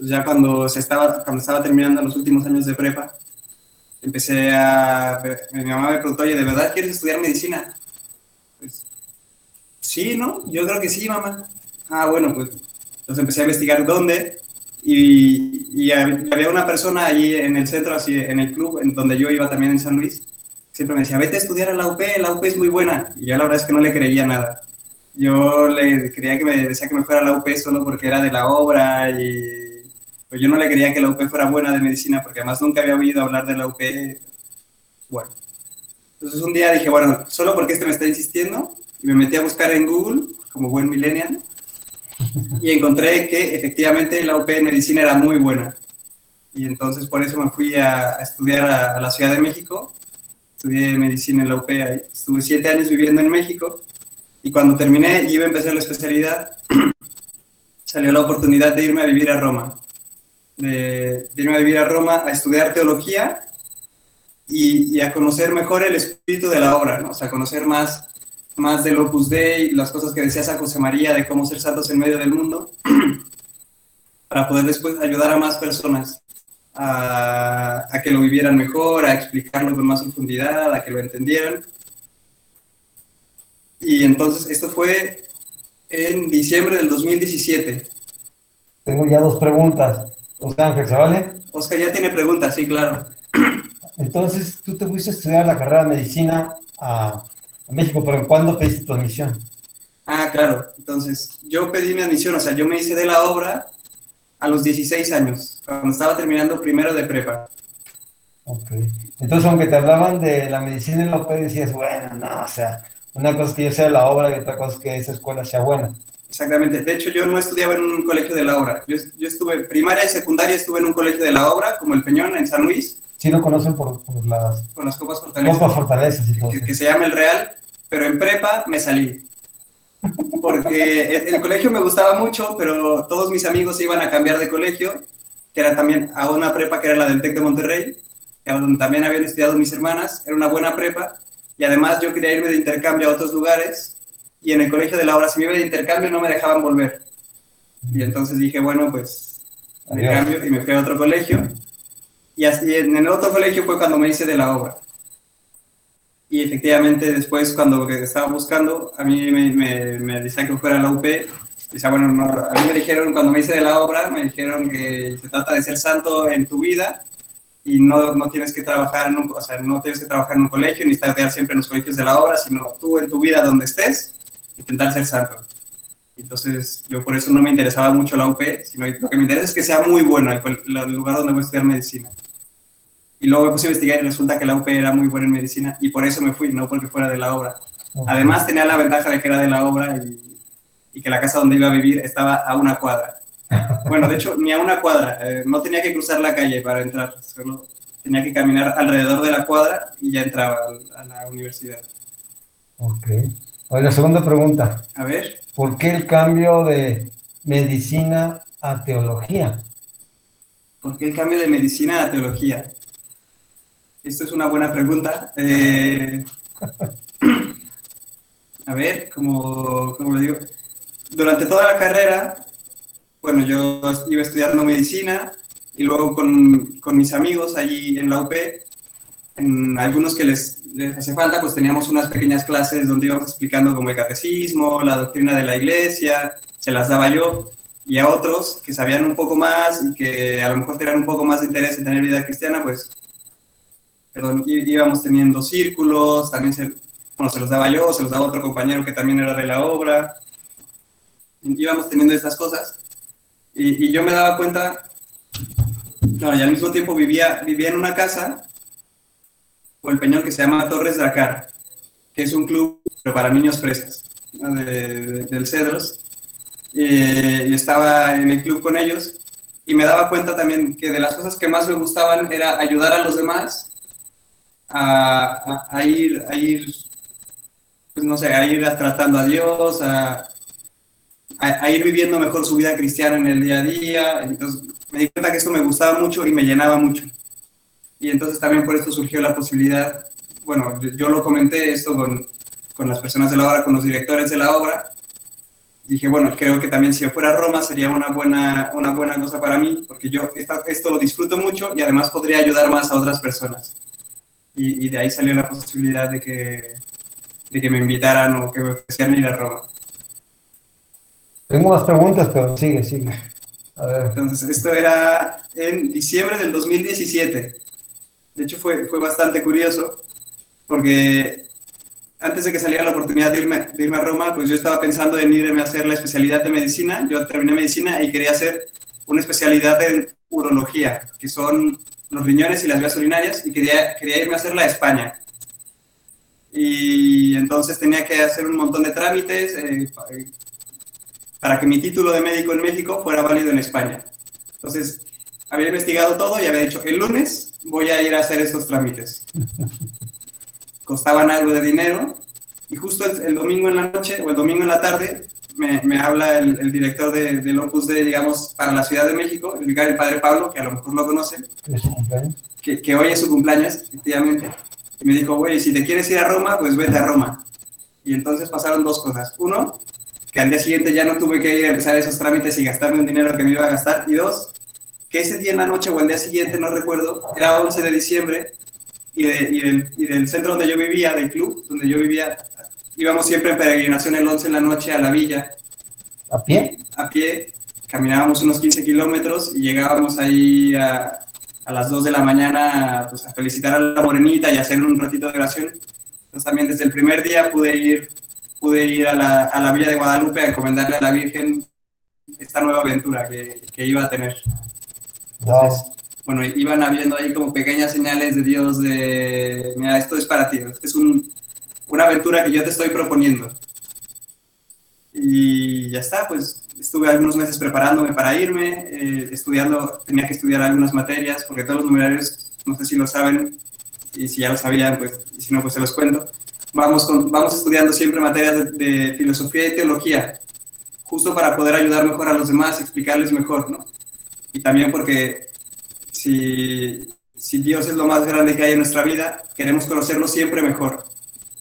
pues ya cuando, se estaba, cuando estaba terminando los últimos años de prepa, empecé a... Mi mamá me preguntó, oye, ¿de verdad quieres estudiar medicina? Pues, sí, ¿no? Yo creo que sí, mamá. Ah, bueno, pues entonces empecé a investigar dónde y, y, había una persona allí en el centro, así en el club, en donde yo iba también en San Luis, siempre me decía, vete a estudiar a la UP, la UP es muy buena. Y yo la verdad es que no le creía nada. Yo le creía que me decía que me fuera a la UP solo porque era de la obra y pues yo no le quería que la UP fuera buena de medicina porque además nunca había oído hablar de la UP. Bueno, entonces un día dije, bueno, solo porque este me está insistiendo, y me metí a buscar en Google, como buen millennial, y encontré que efectivamente la UP en medicina era muy buena. Y entonces por eso me fui a, estudiar a, la Ciudad de México, estudié medicina en la UP, ahí. estuve siete años viviendo en México, y cuando terminé y iba a empezar la especialidad, salió la oportunidad de irme a vivir a Roma de, irme a vivir a Roma a estudiar teología y, a conocer mejor el espíritu de la obra, ¿no? o sea, conocer más, más del Opus Dei, las cosas que decía San José María de cómo ser santos en medio del mundo, para poder después ayudar a más personas a, a, que lo vivieran mejor, a explicarlo con más profundidad, a que lo entendieran. Y entonces esto fue en diciembre del 2017. Tengo ya dos preguntas. Oscar Ángel, ¿se vale? Oscar ya tiene preguntas, sí, claro. Entonces, tú te fuiste a estudiar la carrera de medicina a, México, pero ¿cuándo pediste tu admisión? Ah, claro. Entonces, yo pedí mi admisión, o sea, yo me hice de la obra a los 16 años, cuando estaba terminando primero de prepa. Ok. Entonces, aunque te hablaban de la medicina en la UP, decías, bueno, no, o sea, una cosa es que yo sea la obra y otra cosa es que esa escuela sea buena. Exactamente. De hecho, yo no estudiaba en un colegio de la obra. Yo, yo estuve, primaria y secundaria estuve en un colegio de la obra, como el Peñón, en San Luis. Sí, lo conocen por, las... Con las copas fortalezas. Copas fortalezas y todo. Que, se llama el Real, pero en prepa me salí. Porque el, colegio me gustaba mucho, pero todos mis amigos se iban a cambiar de colegio, que era también a una prepa que era la del TEC de Monterrey, donde también habían estudiado mis hermanas. Era una buena prepa. Y además yo quería irme de intercambio a otros lugares y en el colegio de la obra, si me iba de intercambio, no me dejaban volver. Y entonces dije, bueno, pues me cambio y me fui a otro colegio. Y así en el otro colegio fue cuando me hice de la obra. Y efectivamente después cuando estaba buscando, a mí me, me, me decían que fuera a la UP. Decía, bueno, a mí me dijeron, cuando me hice de la obra, me dijeron que se trata de ser santo en tu vida y no, no tienes que trabajar en un, o sea, no tienes que trabajar en un colegio ni estar siempre en los colegios de la obra, sino tú en tu vida donde estés, intentar ser santo. Entonces, yo por eso no me interesaba mucho la UP, sino lo que me interesa es que sea muy buena el, lugar donde voy a estudiar medicina. Y luego me puse a investigar y resulta que la UP era muy buena en medicina y por eso me fui, no porque fuera de la obra. Además, tenía la ventaja de que era de la obra y, que la casa donde iba a vivir estaba a una cuadra. Bueno, de hecho, ni a una cuadra. Eh, no tenía que cruzar la calle para entrar, solo tenía que caminar alrededor de la cuadra y ya entraba a, a la universidad. Ok. Oye, la segunda pregunta. A ver. ¿Por qué el cambio de medicina a teología? ¿Por qué el cambio de medicina a teología? Esto es una buena pregunta. Eh, a ver, como, lo digo, durante toda la carrera, bueno, yo iba estudiando medicina y luego con, con mis amigos allí en la UP, en algunos que les les hace falta, pues teníamos unas pequeñas clases donde íbamos explicando como el catecismo, la doctrina de la iglesia, se las daba yo, y a otros que sabían un poco más y que a lo mejor tenían un poco más de interés en tener vida cristiana, pues, perdón, íbamos teniendo círculos, también se, bueno, se los daba yo, se los daba otro compañero que también era de la obra, íbamos teniendo estas cosas, y, y yo me daba cuenta, no, y al mismo tiempo vivía, vivía en una casa o el peñón que se llama Torres Dakar, que es un club para niños presas del Cedros. y estaba en el club con ellos y me daba cuenta también que de las cosas que más me gustaban era ayudar a los demás a, ir, a ir, pues no sé, a ir tratando a Dios, a, a, ir viviendo mejor su vida cristiana en el día a día. Entonces me di cuenta que esto me gustaba mucho y me llenaba mucho. Y entonces también por esto surgió la posibilidad, bueno, yo lo comenté esto con, con las personas de la obra, con los directores de la obra, dije, bueno, creo que también si yo fuera a Roma sería una buena, una buena cosa para mí, porque yo esto lo disfruto mucho y además podría ayudar más a otras personas. Y, de ahí salió la posibilidad de que, de que me invitaran o que me ofrecieran ir a Roma. Tengo más preguntas, pero sigue, sigue. A ver. Entonces, esto era en diciembre del 2017. De hecho, fue, fue bastante curioso, porque antes de que saliera la oportunidad de irme, de irme, a Roma, pues yo estaba pensando en irme a hacer la especialidad de medicina. Yo terminé medicina y quería hacer una especialidad en urología, que son los riñones y las vías urinarias, y quería, quería irme a hacerla a España. Y entonces tenía que hacer un montón de trámites eh, para que mi título de médico en México fuera válido en España. Entonces, había investigado todo y había dicho, el lunes voy a ir a hacer estos trámites costaban algo de dinero, y justo el, domingo en la noche o el domingo en la tarde me, me habla el, director de, del Opus de, digamos, para la Ciudad de México, el vicario, el padre Pablo, que a lo mejor lo conocen, que, que hoy es su cumpleaños, efectivamente, y me dijo, güey, si te quieres ir a Roma, pues vete a Roma. Y entonces pasaron dos cosas. Uno, que al día siguiente ya no tuve que ir a empezar esos trámites y gastarme un dinero que me iba a gastar. Y dos, que ese día en la noche o el día siguiente, no recuerdo, era 11 de diciembre, y, del, centro donde yo vivía, del club donde yo vivía, íbamos siempre en peregrinación el 11 en la noche a la villa. ¿A pie? A pie, caminábamos unos 15 kilómetros y llegábamos ahí a, a las 2 de la mañana pues, a felicitar a la morenita y hacer un ratito de oración. Entonces también desde el primer día pude ir, pude ir a, la, a la Villa de Guadalupe a encomendarle a la Virgen esta nueva aventura que, que iba a tener. Entonces, bueno, iban habiendo ahí como pequeñas señales de Dios de, mira, esto es para ti, es un, una aventura que yo te estoy proponiendo. Y ya está, pues estuve algunos meses preparándome para irme, eh, estudiando, tenía que estudiar algunas materias, porque todos los numerarios, no sé si lo saben, y si ya lo sabían, pues, y si no, pues se los cuento. Vamos, con, vamos estudiando siempre materias de, de filosofía y teología, justo para poder ayudar mejor a los demás, explicarles mejor, ¿no? Y también porque si, si Dios es lo más grande que hay en nuestra vida, queremos conocerlo siempre mejor.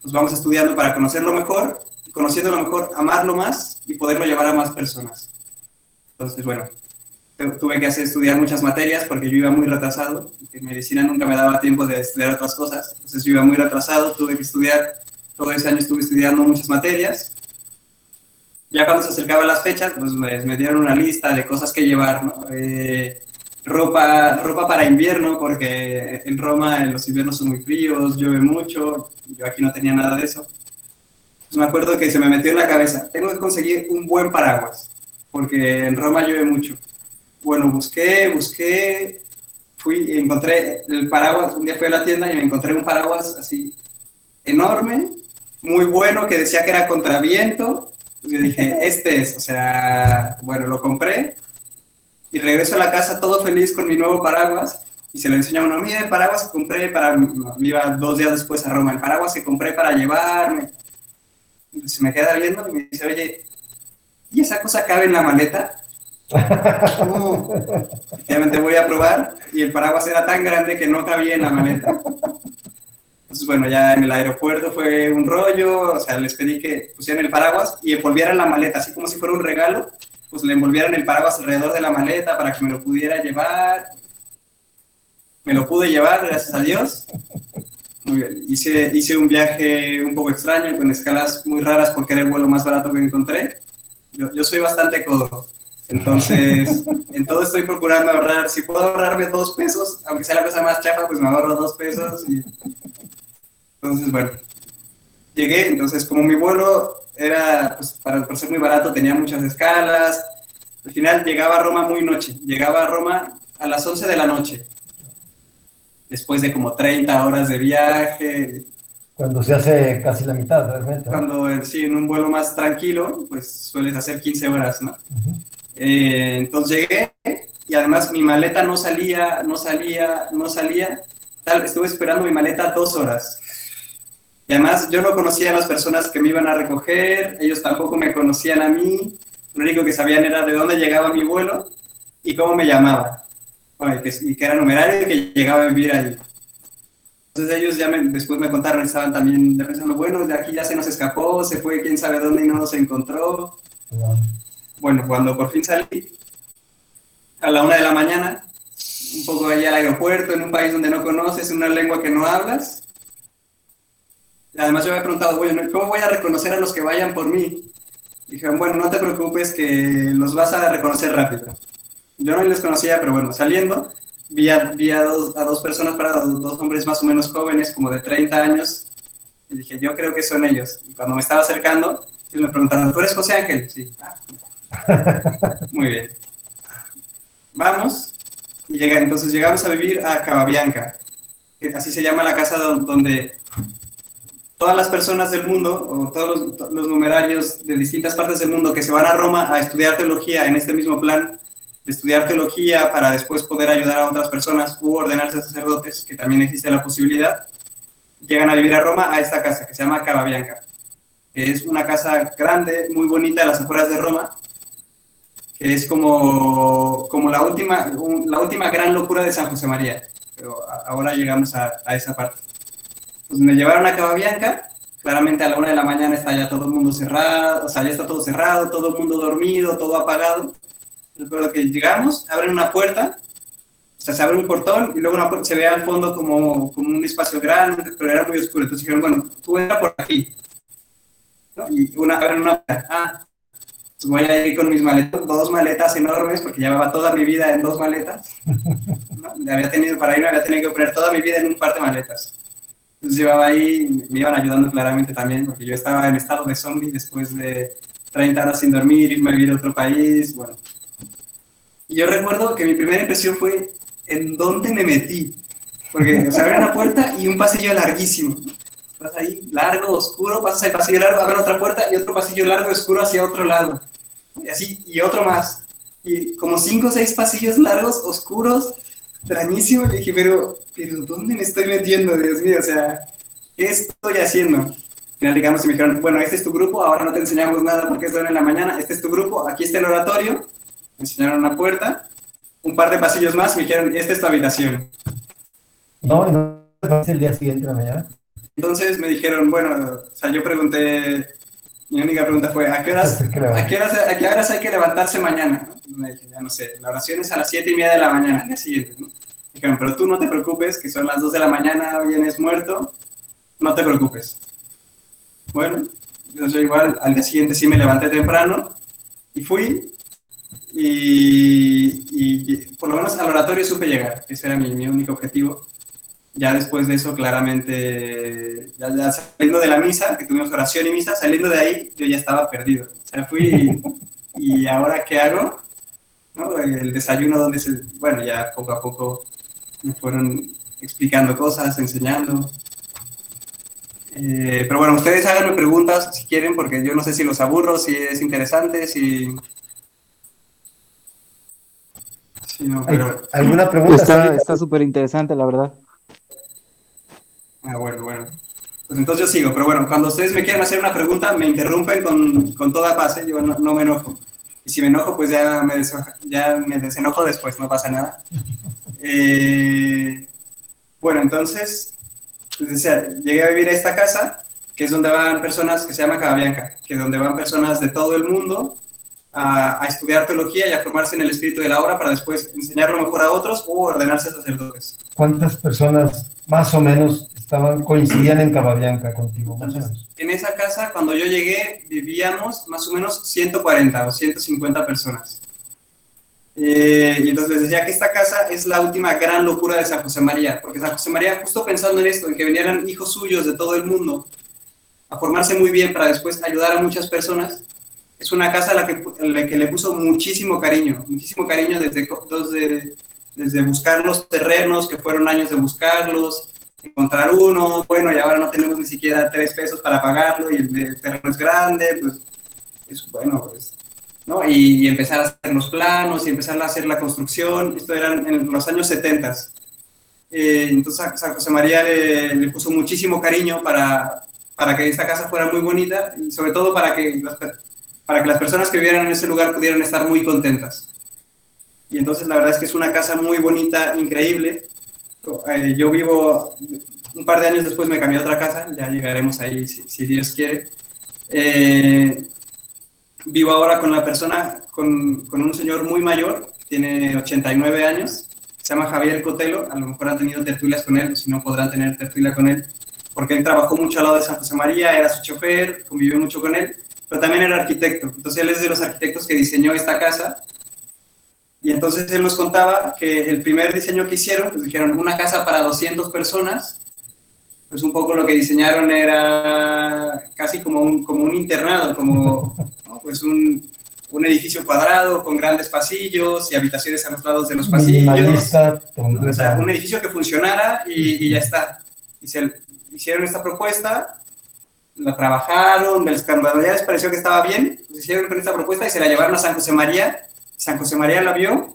Nos vamos estudiando para conocerlo mejor, conociéndolo mejor, amarlo más y poderlo llevar a más personas. Entonces, bueno, tuve que hacer estudiar muchas materias porque yo iba muy retrasado. En medicina nunca me daba tiempo de estudiar otras cosas. Entonces yo iba muy retrasado, tuve que estudiar, todo ese año estuve estudiando muchas materias. Ya cuando se acercaban las fechas, pues me, dieron una lista de cosas que llevar. Eh, ropa, ropa para invierno, porque en Roma los inviernos son muy fríos, llueve mucho, yo aquí no tenía nada de eso. Pues me acuerdo que se me metió en la cabeza, tengo que conseguir un buen paraguas, porque en Roma llueve mucho. Bueno, busqué, busqué, fui, encontré el paraguas, un día fui a la tienda y me encontré un paraguas así enorme, muy bueno, que decía que era contra viento. Pues yo dije, este es, o sea, bueno, lo compré y regreso a la casa todo feliz con mi nuevo paraguas y se lo enseña a uno, mira el paraguas que compré para, me iba dos días después a Roma, el paraguas que compré para llevarme. Y se me queda viendo y me dice, oye, ¿y esa cosa cabe en la maleta? efectivamente voy a probar y el paraguas era tan grande que no cabía en la maleta. Entonces, bueno, ya en el aeropuerto fue un rollo, o sea, les pedí que pusieran el paraguas y envolvieran la maleta, así como si fuera un regalo, pues le envolvieran el paraguas alrededor de la maleta para que me lo pudiera llevar. Me lo pude llevar, gracias a Dios. Hice, hice un viaje un poco extraño, con escalas muy raras porque era el vuelo más barato que encontré. Yo, yo soy bastante codo. Entonces, en todo estoy procurando ahorrar. Si puedo ahorrarme dos pesos, aunque sea la cosa más chafa, pues me ahorro dos pesos. Y... Entonces, bueno, llegué. Entonces, como mi vuelo era, pues, para, por ser muy barato, tenía muchas escalas. Al final llegaba a Roma muy noche, llegaba a Roma a las 11 de la noche, después de como 30 horas de viaje. Cuando se hace casi la mitad, realmente. Cuando, sí, en un vuelo más tranquilo, pues sueles hacer 15 horas, ¿no? Eh, entonces llegué y además mi maleta no salía, no salía, no salía. Tal, estuve esperando mi maleta dos horas. Y además yo no conocía a las personas que me iban a recoger, ellos tampoco me conocían a mí, lo único que sabían era de dónde llegaba mi vuelo y cómo me llamaba, y que era numerario y que llegaba a vivir ahí. Entonces ellos ya después me contaron, estaban también pensando, bueno, de aquí ya se nos escapó, se fue quién sabe dónde y no nos encontró. Bueno, cuando por fin salí, a la una de la mañana, un poco allá al aeropuerto, en un país donde no conoces, una lengua que no hablas. Además yo me he preguntado, bueno, ¿cómo voy a reconocer a los que vayan por mí? Dijeron, bueno, no te preocupes que los vas a reconocer rápido. Yo no les conocía, pero bueno, saliendo, vi a, dos, a dos, personas paradas, dos hombres más o menos jóvenes, como de 30 años, y dije, yo creo que son ellos. Y cuando me estaba acercando, me preguntaron, ¿tú eres José Ángel? Sí. Muy bien. Vamos. Y llega, entonces llegamos a vivir a Cababianca, que así se llama la casa donde todas las personas del mundo, o todos los, numerarios de distintas partes del mundo que se van a Roma a estudiar teología en este mismo plan, de estudiar teología para después poder ayudar a otras personas u ordenarse sacerdotes, que también existe la posibilidad, llegan a vivir a Roma a esta casa que se llama Cababianca, que es una casa grande, muy bonita a las afueras de Roma, que es como, como la, última, la última gran locura de San José María. Pero ahora llegamos a, a esa parte. Pues me llevaron a Cababianca, claramente a la una de la mañana está ya todo el mundo cerrado, o sea, ya está todo cerrado, todo el mundo dormido, todo apagado. Recuerdo que llegamos, abren una puerta, o sea, se abre un portón y luego una se ve al fondo como, como un espacio grande, pero era muy oscuro. Entonces dijeron, bueno, tú entra por aquí. Y una, abren una puerta. Ah, pues voy a ir con mis maletas, dos maletas enormes, porque llevaba toda mi vida en dos maletas. ¿no? Había tenido, para ir había tenido que poner toda mi vida en un par de maletas. Entonces llevaba ahí, me iban ayudando claramente también, porque yo estaba en estado de zombie después de 30 horas sin dormir, irme a vivir a otro país, bueno. Y yo recuerdo que mi primera impresión fue, ¿en dónde me metí? Porque se abre una puerta y un pasillo larguísimo. Vas ahí, largo, oscuro, pasas el pasillo largo, abre otra puerta y otro pasillo largo, oscuro hacia otro lado. Y así, y otro más. Y como cinco o seis pasillos largos, oscuros, extrañísimo. Le dije, pero, pero ¿dónde me estoy metiendo, Dios mío? O sea, ¿qué estoy haciendo? Digamos, y me dijeron, bueno, este es tu grupo, ahora no te enseñamos nada porque es en la mañana, este es tu grupo, aquí está el oratorio. Me enseñaron una puerta, un par de pasillos más, me dijeron, esta es tu habitación. No, no, es el día siguiente de la mañana. Entonces me dijeron, bueno, o sea, yo pregunté, mi única pregunta fue, ¿a qué horas, ¿a qué horas, a qué horas hay que levantarse mañana? me dije, ya no sé, la oración es a las 7 y media de la mañana, al día siguiente, ¿no? Dijeron, pero tú no te preocupes, que son las 2 de la mañana, vienes muerto, no te preocupes. Bueno, yo igual al día siguiente sí me levanté temprano y fui y, y, por lo menos al oratorio supe llegar, ese era mi, mi único objetivo. Ya después de eso, claramente, ya, ya, saliendo de la misa, que tuvimos oración y misa, saliendo de ahí, yo ya estaba perdido. O sea, fui y, y ahora qué hago? El desayuno donde se, bueno, ya poco a poco me fueron explicando cosas, enseñando. Eh, pero bueno, ustedes háganme preguntas si quieren, porque yo no sé si los aburro, si es interesante, si... ¿Alguna pregunta? Está súper interesante, la verdad. Ah, bueno, bueno. Pues entonces yo sigo, pero bueno, cuando ustedes me quieran hacer una pregunta, me interrumpen con, con toda paz, ¿eh? yo no, no me enojo. Y si me enojo, pues ya me, ya me desenojo después, no pasa nada. Eh, bueno, entonces, pues decía, llegué a vivir a esta casa, que es donde van personas, que se llama Cababianca, que es donde van personas de todo el mundo a, a, estudiar teología y a formarse en el espíritu de la obra para después enseñarlo mejor a otros o ordenarse sacerdotes. ¿Cuántas personas más o menos estaban, coincidían en Cababianca contigo? Más o menos? En esa casa, cuando yo llegué, vivíamos más o menos 140 o 150 personas. Eh, y entonces les decía que esta casa es la última gran locura de San José María, porque San José María, justo pensando en esto, en que vinieran hijos suyos de todo el mundo a formarse muy bien para después ayudar a muchas personas, es una casa a la que, la que le puso muchísimo cariño, muchísimo cariño desde, desde, desde buscar los terrenos, que fueron años de buscarlos, encontrar uno, bueno, y ahora no tenemos ni siquiera tres pesos para pagarlo y el terreno es grande, pues es bueno, pues, ¿no? Y, y, empezar a hacer los planos y empezar a hacer la construcción, esto era en los años 70. Eh, entonces San José María le, le, puso muchísimo cariño para, para que esta casa fuera muy bonita y sobre todo para que, las, para que las personas que vivieran en ese lugar pudieran estar muy contentas. Y entonces la verdad es que es una casa muy bonita, increíble, eh, yo vivo, un par de años después me cambié a otra casa, ya llegaremos ahí si, Dios quiere. Eh, vivo ahora con la persona, con, con un señor muy mayor, tiene 89 años, se llama Javier Cotelo, a lo mejor han tenido tertulias con él, si no podrán tener tertulia con él, porque él trabajó mucho al lado de San José María, era su chofer, convivió mucho con él, pero también era arquitecto. Entonces él es de los arquitectos que diseñó esta casa. Y entonces él nos contaba que el primer diseño que hicieron, pues dijeron una casa para 200 personas, pues un poco lo que diseñaron era casi como un, como un internado, como pues un, un, edificio cuadrado con grandes pasillos y habitaciones a los lados de los pasillos. O sea, un edificio que funcionara y, y ya está. Y se, hicieron esta propuesta, la trabajaron, cuando ya les pareció que estaba bien, pues hicieron con esta propuesta y se la llevaron a San José María. San José María la vio,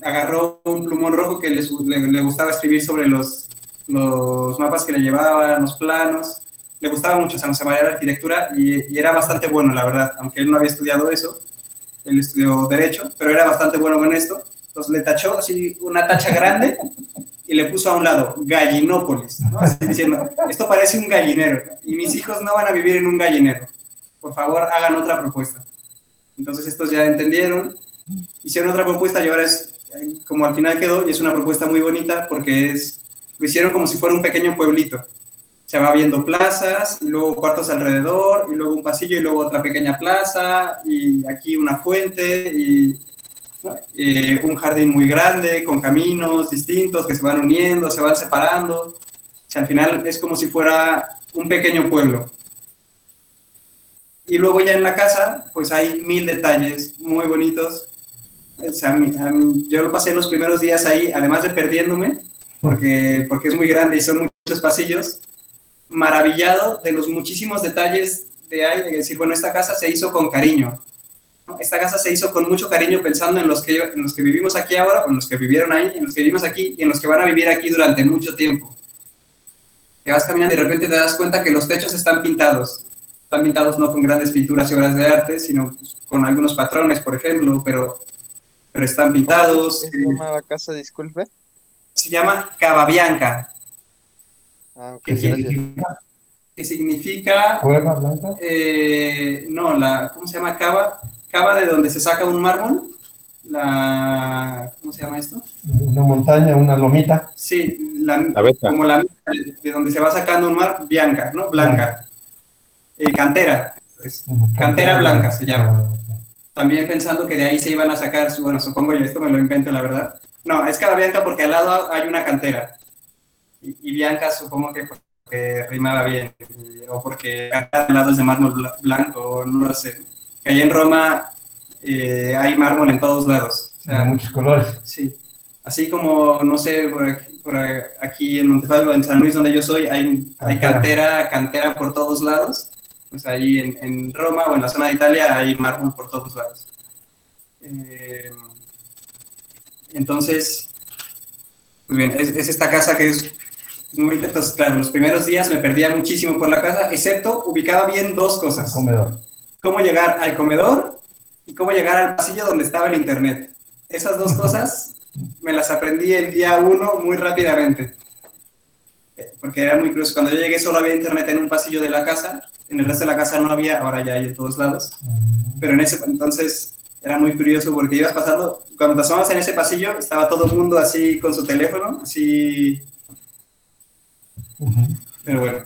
agarró un plumón rojo que le, gustaba escribir sobre los, los mapas que le llevaban, los planos. Le gustaba mucho San José María la arquitectura y, era bastante bueno, la verdad, aunque él no había estudiado eso. Él estudió Derecho, pero era bastante bueno con esto. Entonces le tachó así una tacha grande y le puso a un lado Gallinópolis, diciendo, esto parece un gallinero y mis hijos no van a vivir en un gallinero. Por favor, hagan otra propuesta. Entonces estos ya entendieron, hicieron otra propuesta y ahora es como al final quedó y es una propuesta muy bonita porque es, lo hicieron como si fuera un pequeño pueblito. Se va viendo plazas, y luego cuartos alrededor, y luego un pasillo, y luego otra pequeña plaza, y aquí una fuente, y eh, un jardín muy grande, con caminos distintos que se van uniendo, se van separando. O sea, al final es como si fuera un pequeño pueblo. Y luego ya en la casa, pues hay mil detalles muy bonitos. O sea, yo lo pasé los primeros días ahí, además de perdiéndome, porque, porque es muy grande y son muchos pasillos, maravillado de los muchísimos detalles de ahí, de decir, bueno, esta casa se hizo con cariño. Esta casa se hizo con mucho cariño pensando en los, que, en los que vivimos aquí ahora, en los que vivieron ahí, en los que vivimos aquí y en los que van a vivir aquí durante mucho tiempo. Te vas caminando y de repente te das cuenta que los techos están pintados. Están pintados no con grandes pinturas y obras de arte, sino con algunos patrones, por ejemplo, pero, pero están pintados. ¿Cómo se llama la casa, disculpe? Se llama Cava Bianca. Ah, ¿Qué significa? ¿Qué significa? ¿Cueva blanca? Eh, no, la, ¿cómo se llama Cava? cava de donde se saca un mármol, la, ¿cómo se llama esto? Una montaña, una lomita. Sí, la, como la de donde se va sacando un mar, bianca, ¿no? Blanca. Eh, cantera, pues, cantera blanca se llama. También pensando que de ahí se iban a sacar, bueno, supongo yo, esto me lo invento, la verdad. No, es Cava Bianca porque al lado hay una cantera. Y, y Bianca supongo que porque rimaba bien, o porque al lado es de mármol blanco, no lo sé allá en Roma eh, hay mármol en todos lados. O sea, muchos colores. Sí. Así como, no sé, por aquí, en Montefalco, en San Luis, donde yo soy, hay, hay cantera, cantera por todos lados. Pues ahí en, en, Roma o en la zona de Italia hay mármol por todos lados. Eh, entonces, muy bien, es, es, esta casa que es muy entonces, claro, los primeros días me perdía muchísimo por la casa, excepto ubicaba bien dos cosas. comedor cómo llegar al comedor y cómo llegar al pasillo donde estaba el internet. Esas dos cosas me las aprendí el día uno muy rápidamente. Porque era muy curioso. Cuando yo llegué solo había internet en un pasillo de la casa, en el resto de la casa no había, ahora ya hay en todos lados. Pero en ese entonces era muy curioso porque ibas pasando, cuando pasamos en ese pasillo estaba todo el mundo así con su teléfono, así... Pero bueno.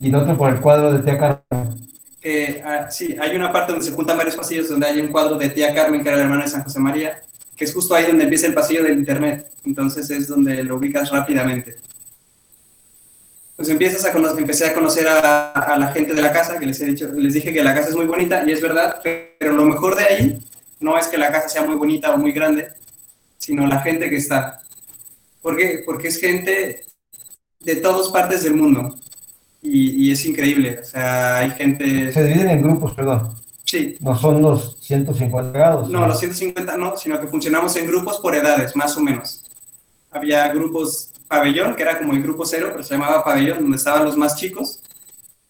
Y no por el cuadro de Tía Carmen. Eh, sí, hay una parte donde se juntan varios pasillos donde hay un cuadro de tía Carmen, que era la hermana de San José María, que es justo ahí donde empieza el pasillo del internet. Entonces es donde lo ubicas rápidamente. Pues empiezas a conocer, empecé a conocer a, a, la gente de la casa, que les, he dicho, les dije que la casa es muy bonita, y es verdad, pero lo mejor de ahí no es que la casa sea muy bonita o muy grande, sino la gente que está. ¿Por qué? Porque es gente de todas partes del mundo y, es increíble. O sea, hay gente... Se dividen en grupos, perdón. Sí. No son los 150 grados. No, los 150 no, sino que funcionamos en grupos por edades, más o menos. Había grupos pabellón, que era como el grupo cero, pero se llamaba pabellón, donde estaban los más chicos,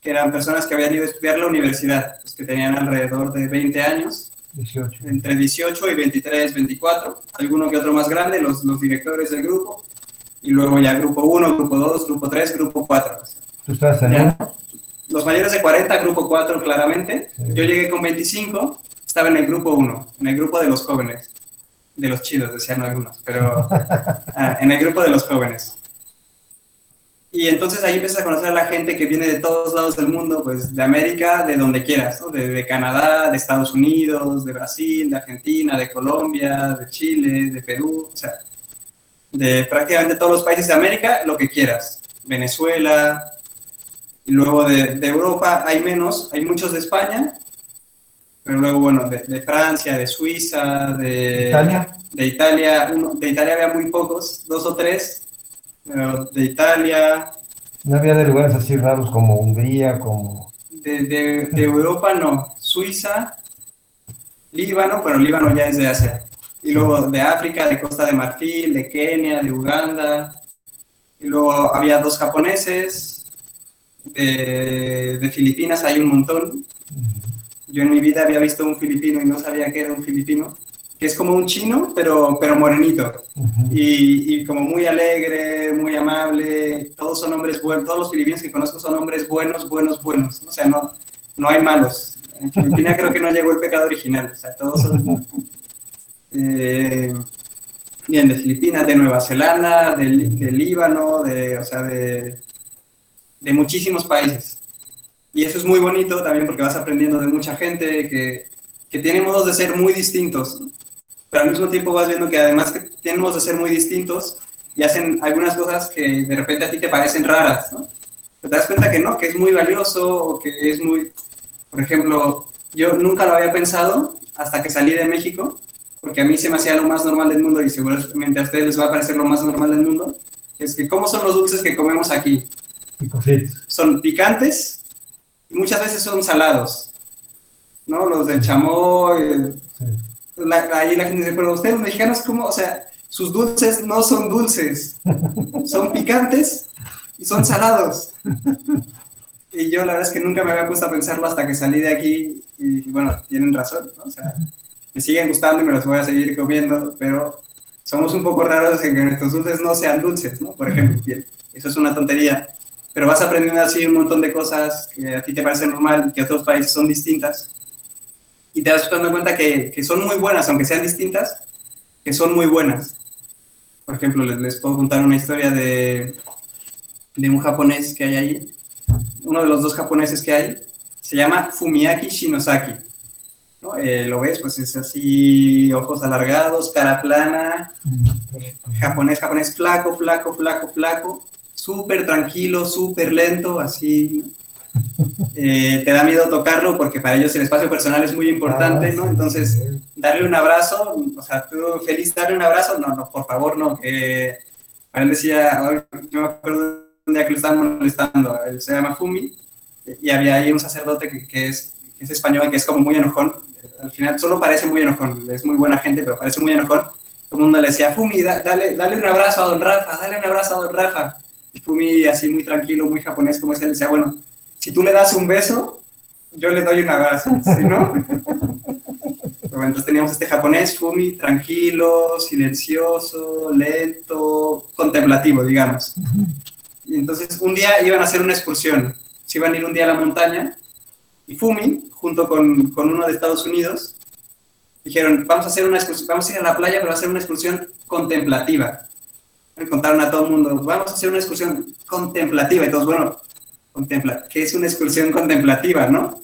que eran personas que habían ido a estudiar la universidad, pues que tenían alrededor de 20 años. 18. Entre 18 y 23, 24. Alguno que otro más grande, los, los directores del grupo. Y luego ya grupo 1, grupo 2, grupo 3, grupo 4. ¿Tú estás en los mayores de 40, grupo 4 claramente. Sí. Yo llegué con 25, estaba en el grupo 1, en el grupo de los jóvenes. De los chidos, decían algunos, pero ah, en el grupo de los jóvenes. Y entonces ahí empiezas a conocer a la gente que viene de todos lados del mundo, pues de América, de donde quieras, de, Canadá, de Estados Unidos, de Brasil, de Argentina, de Colombia, de Chile, de Perú, o sea, de prácticamente todos los países de América, lo que quieras. Venezuela, y luego de Europa hay menos, hay muchos de España, pero luego, bueno, de, de Francia, de Suiza, de Italia. de Italia, uno- de Italia había muy pocos, dos o tres, pero de Italia, No había de lugares así raros como Hungría, como... de, de- de Europa no, Suiza, Líbano, pero Líbano ya es de Asia, y luego de África, de Costa de Marfil, de Kenia, de Uganda, y luego había dos japoneses, de, de Filipinas hay un montón, yo en mi vida había visto un filipino y no sabía que era un filipino, que es como un chino, pero, pero morenito. Y, y como muy alegre, muy amable, todos son hombres buenos, todos los filipinos que conozco son hombres buenos, buenos, buenos, o sea, no, no hay malos. En Filipina creo que no llegó el pecado original, o sea, todos son... eh, bien, de Filipinas, de Nueva Zelanda, de, Lí- de Líbano, de, o sea, de, de muchísimos países. Y eso es muy bonito también porque vas aprendiendo de mucha gente que, que tiene modos de ser muy distintos, pero al mismo tiempo vas viendo que además que tienen modos de ser muy distintos y hacen algunas cosas que de repente a ti te parecen raras, ¿no? Pero te das cuenta que no, que es muy valioso o que es muy... Por ejemplo, yo nunca lo había pensado hasta que salí de México, porque a mí se me hacía lo más normal del mundo y seguramente a ustedes les va a parecer lo más normal del mundo, es que cómo son los dulces que comemos aquí. Son picantes y muchas veces son salados, ¿no? Los del chamoy, Sí. la, ahí la gente dice, pero ustedes los mexicanos, ¿cómo? O sea, sus dulces no son dulces, son picantes y son salados. Y yo la verdad es que nunca me había puesto a pensarlo hasta que salí de aquí y bueno, tienen razón, ¿no? O sea, me siguen gustando y me los voy a seguir comiendo, pero somos un poco raros en que nuestros dulces no sean dulces, ¿no? Por ejemplo, eso es una tontería, pero vas aprendiendo así un montón de cosas que a ti te parecen normal y que a otros países son distintas y te das dando cuenta que, que son muy buenas, aunque sean distintas, que son muy buenas. Por ejemplo, les, les puedo contar una historia de, de un japonés que hay ahí. Uno de los dos japoneses que hay se llama Fumiaki Shinosaki. ¿no? Eh, lo ves, pues es así, ojos alargados, cara plana, japonés, japonés, flaco, flaco, flaco, flaco, súper tranquilo, súper lento, así. Eh, te da miedo tocarlo porque para ellos el espacio personal es muy importante, Ah, ¿no? Entonces, darle un abrazo, o sea, tú feliz darle un abrazo, no, no, por favor, no. Eh, a él decía, yo me acuerdo un día que lo estaban molestando, él se llama Fumi, y había ahí un sacerdote que, que es, que es español que es como muy enojón, al final solo parece muy enojón, es muy buena gente, pero parece muy enojón. Todo el mundo le decía, Fumi, da- dale, dale un abrazo a don Rafa, dale un abrazo a don Rafa. Fumi, así muy tranquilo, muy japonés como es él, decía, bueno, si tú le das un beso, yo le doy un abrazo, ¿sí, no? Pero entonces teníamos este japonés, Fumi, tranquilo, silencioso, lento, contemplativo, digamos. Y entonces un día iban a hacer una excursión, se iban a ir un día a la montaña, y Fumi, junto con, con uno de Estados Unidos, dijeron, vamos a hacer una excursión, vamos a ir a la playa, pero va a ser una excursión contemplativa. Le contaron a todo el mundo, vamos a hacer una excursión contemplativa, y todos, bueno, contempla, ¿qué es una excursión contemplativa, no?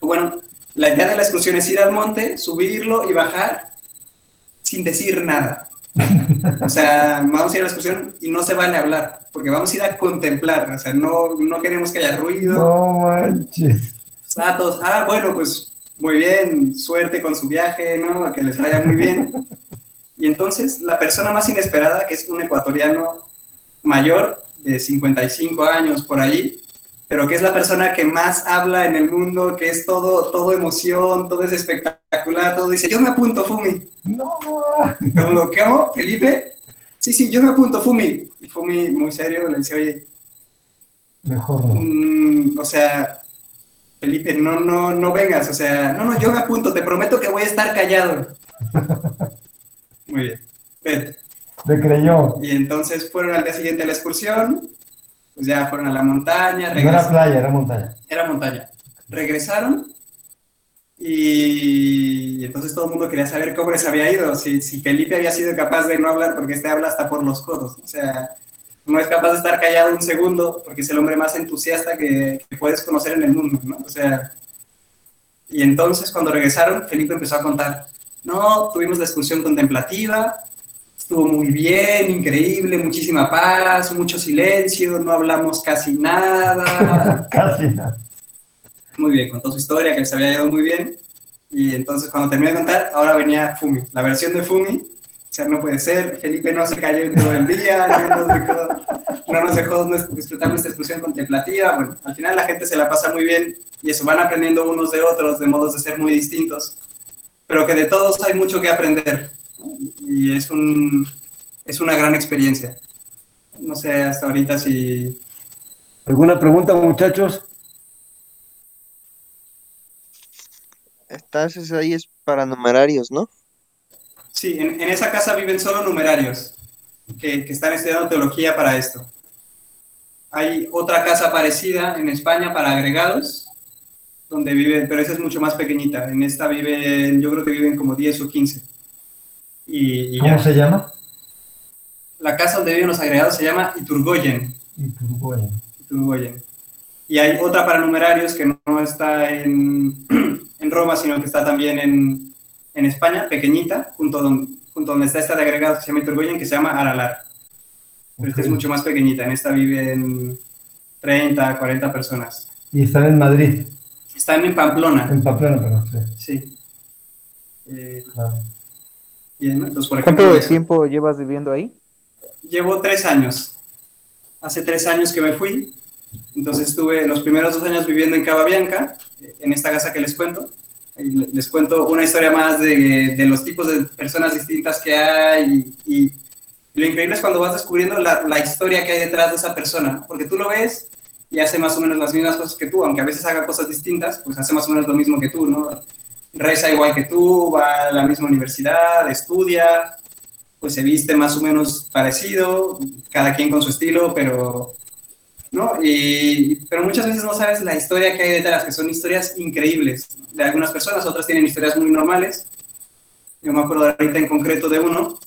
Bueno, la idea de la excursión es ir al monte, subirlo y bajar sin decir nada. O sea, vamos a ir a la excursión y no se vale hablar, porque vamos a ir a contemplar, o sea, no, no queremos que haya ruido. No manches. Ah, todos, ah, bueno, pues muy bien, suerte con su viaje, ¿no? Que les vaya muy bien. Y entonces la persona más inesperada, que es un ecuatoriano mayor, de 55 años por ahí, pero que es la persona que más habla en el mundo, que es todo, todo emoción, todo es espectacular, todo dice, yo me apunto, Fumi. No. Como lo que hago, Felipe, sí, sí, yo me apunto, Fumi. Y Fumi, muy serio, le dice, oye, Mejor no. Mm, o sea, Felipe, no, no, no vengas, o sea, no, no, yo me apunto, te prometo que voy a estar callado. Muy bien. Vete. Le creyó. Y entonces fueron al día siguiente a la excursión pues ya fueron a la montaña, No era regresaron. playa, era montaña. Era montaña. Regresaron y entonces todo el mundo quería saber cómo les había ido, si, si Felipe había sido capaz de no hablar, porque este habla hasta por los codos. O sea, no es capaz de estar callado un segundo porque es el hombre más entusiasta que, que puedes conocer en el mundo, ¿no? O sea, y entonces cuando regresaron, Felipe empezó a contar, no, tuvimos la excursión contemplativa, estuvo muy bien, increíble, muchísima paz, mucho silencio, no hablamos casi nada. Casi nada. Muy bien, contó su historia, que les había ido muy bien. Y entonces cuando terminé de contar, ahora venía Fumi, la versión de Fumi. O sea, no puede ser, Felipe no se cayó en todo el día, no nos dejó, no nos dejó disfrutar nuestra excursión contemplativa. Bueno, al final la gente se la pasa muy bien y eso, van aprendiendo unos de otros, de modos de ser muy distintos. Pero que de todos hay mucho que aprender. Y es, un, es una gran experiencia. No sé hasta ahorita si... ¿Alguna pregunta, muchachos? Entonces ahí es para numerarios, ¿no? Sí, en, en esa casa viven solo numerarios que, que están estudiando teología para esto. Hay otra casa parecida en España para agregados, donde viven, pero esa es mucho más pequeñita. En esta viven, yo creo que viven como 10 o 15. Y, y ¿Cómo ya. se llama? La casa donde viven los agregados se llama Iturgoyen. Iturgoyen. Iturgoyen. Y hay otra para numerarios que no, está en, en Roma, sino que está también en, en España, pequeñita, junto donde, junto donde está esta de agregados que se llama Iturgoyen, que se llama Aralar. Pero esta es mucho más pequeñita, en esta viven 30, 40 personas. Y están en Madrid, Están en Pamplona, en Pamplona, perdón. Sí, sí. Eh, claro. bien, ¿no? Entonces, por ejemplo, ¿Cuánto eso. tiempo llevas viviendo ahí? Llevo tres años. Hace tres años que me fui. Entonces estuve los primeros dos años viviendo en Cava Bianca, en esta casa que les cuento. Les cuento una historia más de, de los tipos de personas distintas que hay. Y, y lo increíble es cuando vas descubriendo la, la historia que hay detrás de esa persona. Porque tú lo ves y hace más o menos las mismas cosas que tú, aunque a veces haga cosas distintas, pues hace más o menos lo mismo que tú, ¿no? Reza igual que tú, va a la misma universidad, estudia, pues se viste más o menos parecido, cada quien con su estilo, pero, ¿no? Y, pero muchas veces no sabes la historia que hay detrás, que son historias increíbles de algunas personas, otras tienen historias muy normales. Yo me acuerdo ahorita en concreto de uno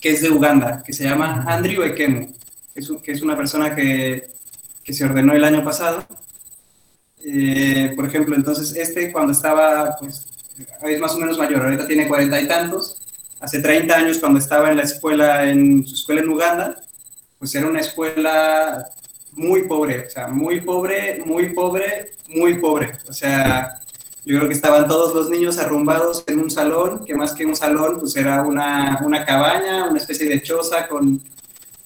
que es de Uganda, que se llama Andrew Ekemu, que que es una persona que, que se ordenó el año pasado. Eh, por ejemplo, entonces este cuando estaba, pues, es más o menos mayor, ahorita tiene cuarenta y tantos, hace 30 años cuando estaba en la escuela, en su escuela en Uganda, pues era una escuela muy pobre, o sea, muy pobre, muy pobre, muy pobre. O sea, yo creo que estaban todos los niños arrumbados en un salón, que más que un salón, pues era una, una cabaña, una especie de choza con,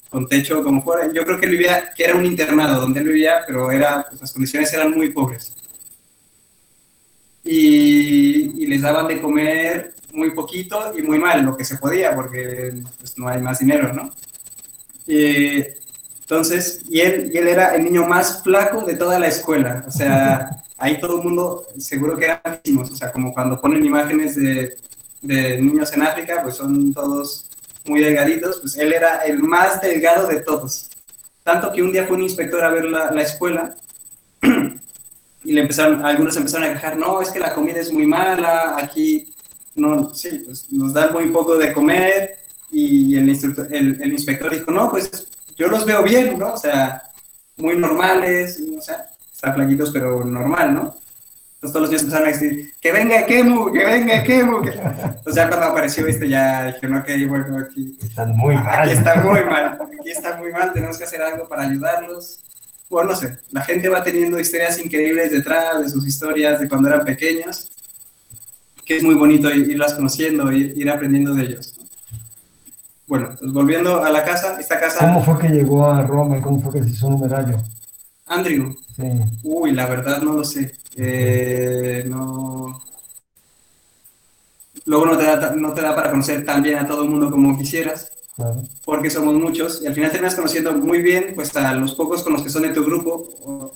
con techo como fuera. Yo creo que vivía, que era un internado donde él vivía, pero era, pues las condiciones eran muy pobres. Y, y les daban de comer muy poquito y muy mal, lo que se podía, porque pues, no hay más dinero, ¿no? Eh, entonces, y él, y él era el niño más flaco de toda la escuela, o sea, ahí todo el mundo seguro que eran altísimos, o sea, como cuando ponen imágenes de, de niños en África, pues son todos muy delgaditos, pues él era el más delgado de todos. Tanto que un día fue un inspector a ver la, la escuela y le empezaron, algunos empezaron a quejar, no, es que la comida es muy mala, aquí no, sí, pues nos dan muy poco de comer y el, instructor, el, inspector dijo, no, pues yo los veo bien, ¿no? O sea, muy normales, o sea, están flaquitos, pero normal, ¿no? Entonces todos los días empezaron a decir, que venga Kemu, que venga Kemu. Que... Entonces ya cuando apareció este ya dije, no, que bueno, aquí, Están muy mal. aquí está muy mal, aquí está muy mal, tenemos que hacer algo para ayudarlos. Bueno, no sé, la gente va teniendo historias increíbles detrás de sus historias de cuando eran pequeños, que es muy bonito irlas conociendo, ir, ir aprendiendo de ellos. ¿no? Bueno, pues volviendo a la casa, esta casa... ¿Cómo fue que llegó a Roma y cómo fue que se hizo numerario? Andrew. Sí. Uy, la verdad no lo sé. Eh, no. Luego no te, da, no te da para conocer tan bien a todo el mundo como quisieras, Claro. porque somos muchos y al final terminas conociendo muy bien pues a los pocos con los que son de tu grupo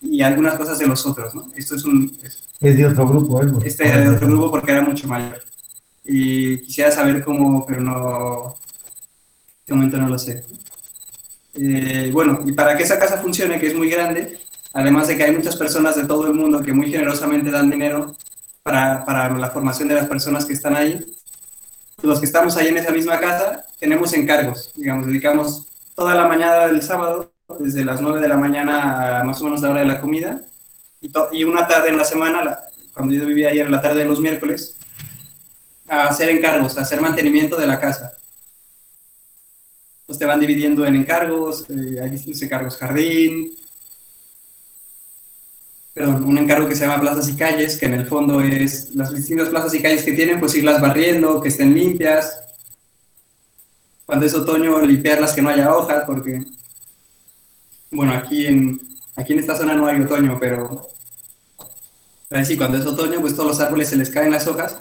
y algunas cosas de los otros, ¿no? Esto es un... es- Es de otro grupo, ¿eh? este era de otro grupo porque era mucho mayor. Y quisiera saber cómo, pero no... De momento no lo sé. Eh, bueno, y para que esa casa funcione, que es muy grande, además de que hay muchas personas de todo el mundo que muy generosamente dan dinero para, para la formación de las personas que están ahí, los que estamos ahí en esa misma casa tenemos encargos, digamos, dedicamos toda la mañana del sábado, desde las 9 de la mañana a más o menos la hora de la comida, y, una tarde en la semana, cuando yo vivía ayer la tarde de los miércoles, a hacer encargos, a hacer mantenimiento de la casa. Pues te van dividiendo en encargos, eh, hay distintos encargos, jardín, perdón, un encargo que se llama plazas y calles, que en el fondo es las distintas plazas y calles que tienen, pues irlas barriendo, que estén limpias. Cuando es otoño, limpiarlas que no haya hojas, porque, bueno, aquí en, aquí en esta zona no hay otoño, pero, pero sí, cuando es otoño, pues todos los árboles se les caen las hojas.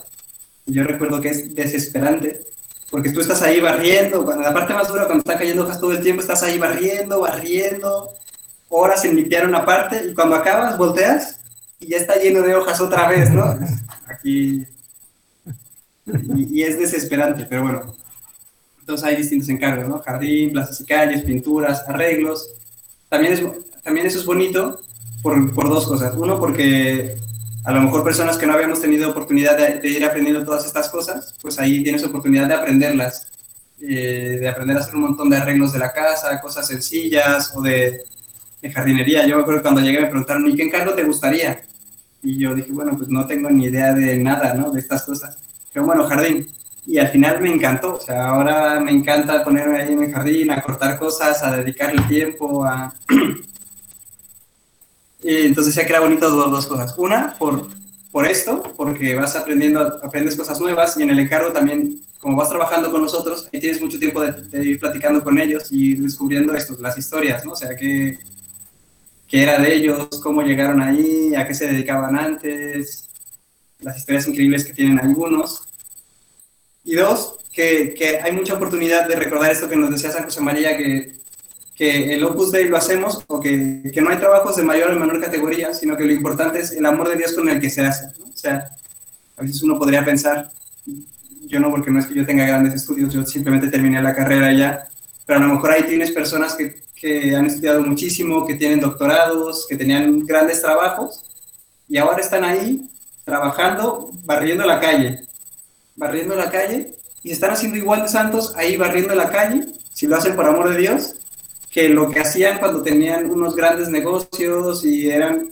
Yo recuerdo que es desesperante, porque tú estás ahí barriendo, cuando la parte más dura, cuando está cayendo hojas todo el tiempo, estás ahí barriendo, barriendo, horas en limpiar una parte y cuando acabas volteas y ya está lleno de hojas otra vez, ¿no? Aquí. Y, es desesperante, pero bueno. Entonces hay distintos encargos, ¿no? Jardín, plazas y calles, pinturas, arreglos. También, es, también eso es bonito por, por dos cosas. Uno, porque a lo mejor personas que no habíamos tenido oportunidad de, ir aprendiendo todas estas cosas, pues ahí tienes oportunidad de aprenderlas, eh, de aprender a hacer un montón de arreglos de la casa, cosas sencillas o de jardinería. Yo me acuerdo cuando llegué me preguntaron, ¿y qué encargo te gustaría? Y yo dije, bueno, pues no tengo ni idea de nada, ¿no? De estas cosas. Pero bueno, jardín. Y al final me encantó. O sea, ahora me encanta ponerme ahí en el jardín, a cortar cosas, a dedicarle tiempo, a... y entonces ya que era bonito dos, dos cosas. Una, por, por esto, porque vas aprendiendo, aprendes cosas nuevas y en el encargo también como vas trabajando con nosotros, ahí tienes mucho tiempo de, de, ir platicando con ellos y descubriendo esto, las historias, ¿no? O sea, que qué era de ellos, cómo llegaron ahí, a qué se dedicaban antes, las historias increíbles que tienen algunos. Y dos, que, que hay mucha oportunidad de recordar esto que nos decía San José María, que, que el Opus Dei lo hacemos, o que, que, no hay trabajos de mayor o menor categoría, sino que lo importante es el amor de Dios con el que se hace. ¿no? O sea, a veces uno podría pensar, yo no, porque no es que yo tenga grandes estudios, yo simplemente terminé la carrera ya, pero a lo mejor ahí tienes personas que que han estudiado muchísimo, que tienen doctorados, que tenían grandes trabajos y ahora están ahí trabajando, barriendo la calle, barriendo la calle y están haciendo igual de santos ahí barriendo la calle, si lo hacen por amor de Dios, que lo que hacían cuando tenían unos grandes negocios y eran...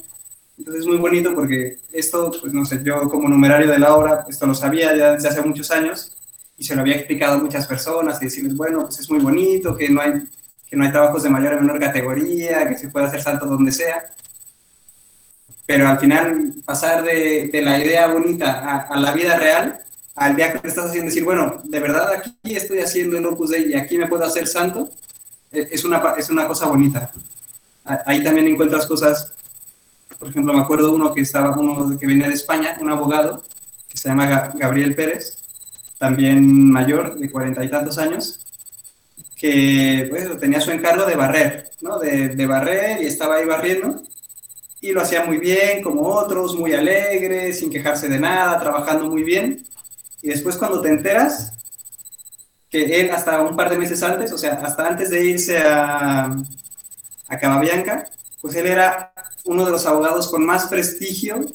Entonces es muy bonito porque esto, pues no sé, yo como numerario de la obra, esto lo sabía ya desde hace muchos años y se lo había explicado a muchas personas y decirles, bueno, pues es muy bonito, que no hay que no hay trabajos de mayor o menor categoría, que se puede hacer salto donde sea. Pero al final, pasar de, de la idea bonita a, la vida real, al día que estás haciendo, decir, bueno, de verdad aquí estoy haciendo el Opus Dei y aquí me puedo hacer santo, es una, es una cosa bonita. Ahí también encuentras cosas, por ejemplo, me acuerdo uno que estaba, uno que venía de España, un abogado, que se llama Gabriel Pérez, también mayor, de cuarenta y tantos años, que pues, tenía su encargo de barrer, ¿no? De, de, barrer y estaba ahí barriendo y lo hacía muy bien, como otros, muy alegre, sin quejarse de nada, trabajando muy bien. Y después cuando te enteras que él hasta un par de meses antes, o sea, hasta antes de irse a, a Camabianca, pues él era uno de los abogados con más prestigio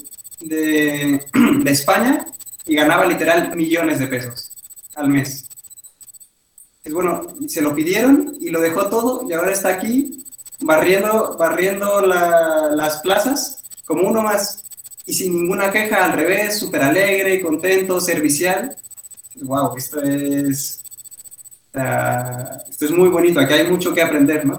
de, de España y ganaba literal millones de pesos al mes es bueno, se lo pidieron y lo dejó todo y ahora está aquí barriendo, barriendo las plazas como uno más y sin ninguna queja, al revés, súper alegre, contento, servicial. Wow, esto es, uh, esto es muy bonito, aquí hay mucho que aprender, ¿no?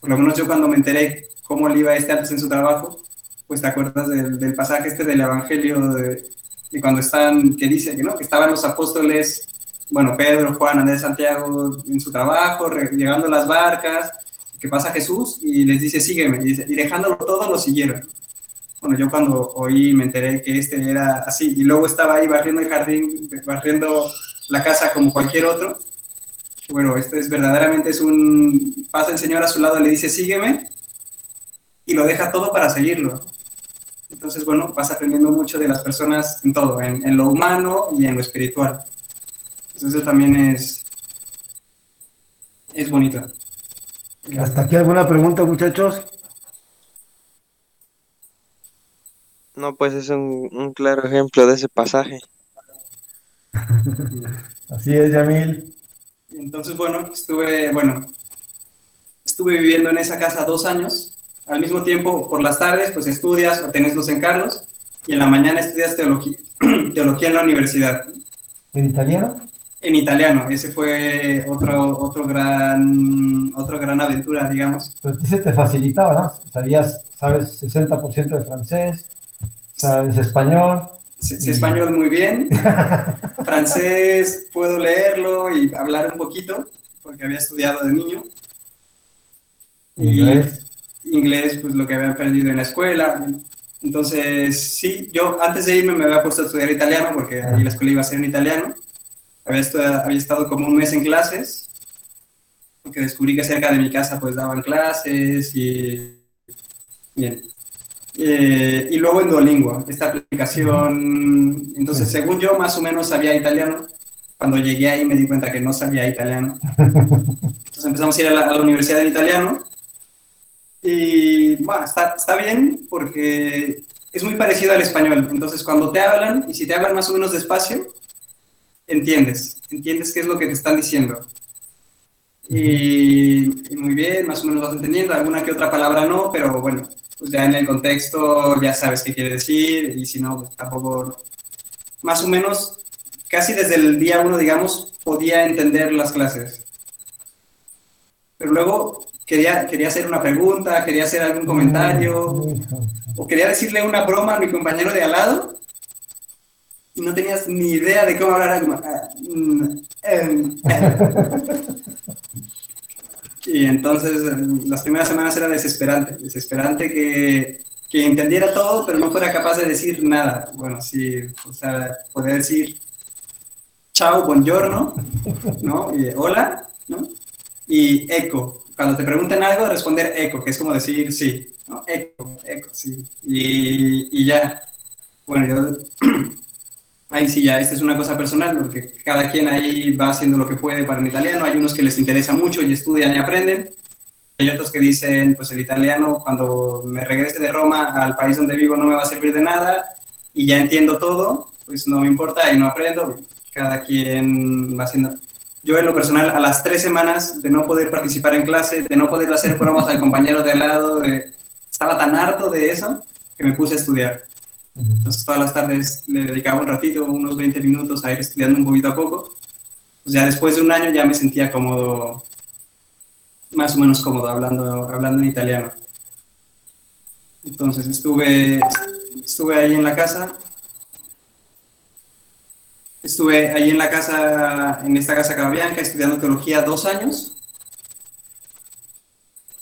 Por lo menos yo cuando me enteré cómo le iba este en su trabajo, pues te acuerdas del, del pasaje este del Evangelio de, cuando están, que dice que no, que estaban los apóstoles bueno, Pedro, Juan, Andrés, Santiago en su trabajo, llegando las barcas, que pasa Jesús y les dice, sígueme, y, y dejándolo todo lo siguieron. Bueno, yo cuando oí me enteré que este era así, y luego estaba ahí barriendo el jardín, barriendo la casa como cualquier otro. Bueno, esto es verdaderamente es un, pasa el Señor a su lado, le dice, sígueme, y lo deja todo para seguirlo. Entonces, bueno, vas aprendiendo mucho de las personas en todo, en, en lo humano y en lo espiritual. Entonces también es, es bonito. ¿Hasta aquí alguna pregunta, muchachos? No, pues es un, un claro ejemplo de ese pasaje. Así es, Yamil. Entonces, bueno, estuve, bueno, estuve viviendo en esa casa dos años. Al mismo tiempo, por las tardes, pues estudias o tenés los encargos y en la mañana estudias teología, teología en la universidad. ¿En italiano? En italiano, ese fue otro, otro gran, otra gran aventura, digamos. Pero ti se te facilitaba, ¿no? Sabías, sabes 60% de francés, sabes español. Sé español muy bien, francés puedo leerlo y hablar un poquito, porque había estudiado de niño. Y Inglés. inglés, pues lo que había aprendido en la escuela. Entonces, sí, yo antes de irme me había puesto a estudiar italiano, porque ahí la escuela iba a ser en italiano. Había, estu- había estado como un mes en clases, porque descubrí que cerca de mi casa pues daban clases y... Bien. Eh, y luego en Duolingo, esta aplicación, entonces según yo más o menos sabía italiano, cuando llegué ahí me di cuenta que no sabía italiano. Entonces empezamos a ir a la, a la universidad en italiano y bueno, está, está bien porque es muy parecido al español. Entonces cuando te hablan y si te hablan más o menos despacio, entiendes, entiendes qué es lo que te están diciendo. Y, y muy bien, más o menos vas entendiendo, alguna que otra palabra no, pero bueno, pues ya en el contexto ya sabes qué quiere decir. Y si no, pues tampoco, más o menos, casi desde el día uno, digamos, podía entender las clases. Pero luego quería, quería hacer una pregunta, quería hacer algún comentario, o quería decirle una broma a mi compañero de al lado y no tenías ni idea de cómo hablar. ah, mm, em, em. Y entonces eh, las primeras semanas era desesperante, desesperante que, que entendiera todo, pero no fuera capaz de decir nada. Bueno, sí, o sea, poder decir chao, buongiorno, ¿no? Y hola, ¿no? Y eco. Cuando te pregunten algo, responder eco, que es como decir sí, ¿no? Eco, eco, sí. Y, y ya. Bueno, yo ahí sí ya, esta es una cosa personal, porque cada quien ahí va haciendo lo que puede para el italiano. Hay unos que les interesa mucho y estudian y aprenden. Hay otros que dicen, pues el italiano, cuando me regrese de Roma al país donde vivo, no me va a servir de nada y ya entiendo todo, pues no me importa y no aprendo. Cada quien va haciendo. Yo, en lo personal, a las tres semanas de no poder participar en clase, de no poder hacer bromas al compañero de al lado, de- estaba tan harto de eso que me puse a estudiar. Entonces todas las tardes le dedicaba un ratito, unos 20 minutos a ir estudiando un poquito a poco. Pues ya después de un año ya me sentía cómodo, más o menos cómodo hablando, hablando en italiano. Entonces estuve, estuve ahí en la casa. Estuve ahí en la casa, en esta casa Cababianca, estudiando teología dos años.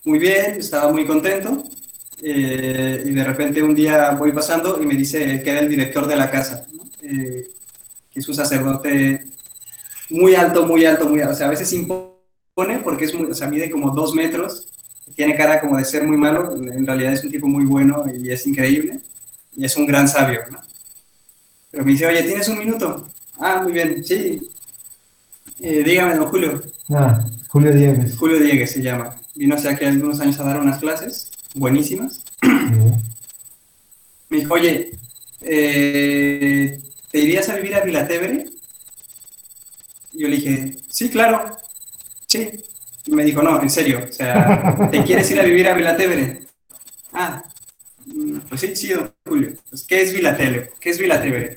Muy bien, estaba muy contento. Eh, y de repente un día voy pasando y me dice que era el director de la casa, ¿no? Eh, que es un sacerdote muy alto, muy alto, muy alto. O sea, a veces impone porque es muy, o sea, mide como dos metros, tiene cara como de ser muy malo, en realidad es un tipo muy bueno y es increíble, y es un gran sabio, ¿no? Pero me dice, oye, ¿tienes un minuto? Ah, muy bien, sí. Eh, dígame, don Julio. Ah, Julio Diegues. Julio Diegues se llama. Vino hace aquí algunos años a dar unas clases buenísimas. Me dijo, oye, eh, ¿te irías a vivir a Vilatevere? Y yo le dije, sí, claro, sí. Y me dijo, no, en serio, o sea, ¿te quieres ir a vivir a Vilatevere? Ah, mm, pues sí, sí, don Julio. Pues, ¿Qué es Vilatevere? ¿Qué es Vilatevere?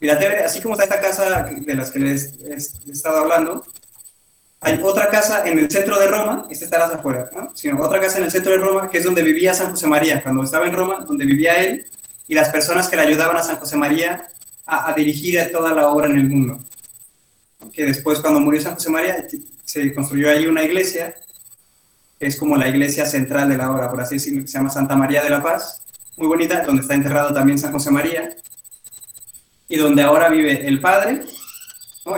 Vilatevere, así como está esta casa de las que les he estado hablando, hay otra casa en el centro de Roma, esta está las afuera, ¿no? Sino otra casa en el centro de Roma, que es donde vivía San José María, cuando estaba en Roma, donde vivía él, y las personas que le ayudaban a San José María a, a dirigir toda la obra en el mundo. Que después, cuando murió San José María, se construyó ahí una iglesia, que es como la iglesia central de la obra, por así decirlo, que se llama Santa María de la Paz, muy bonita, donde está enterrado también San José María, y donde ahora vive el padre,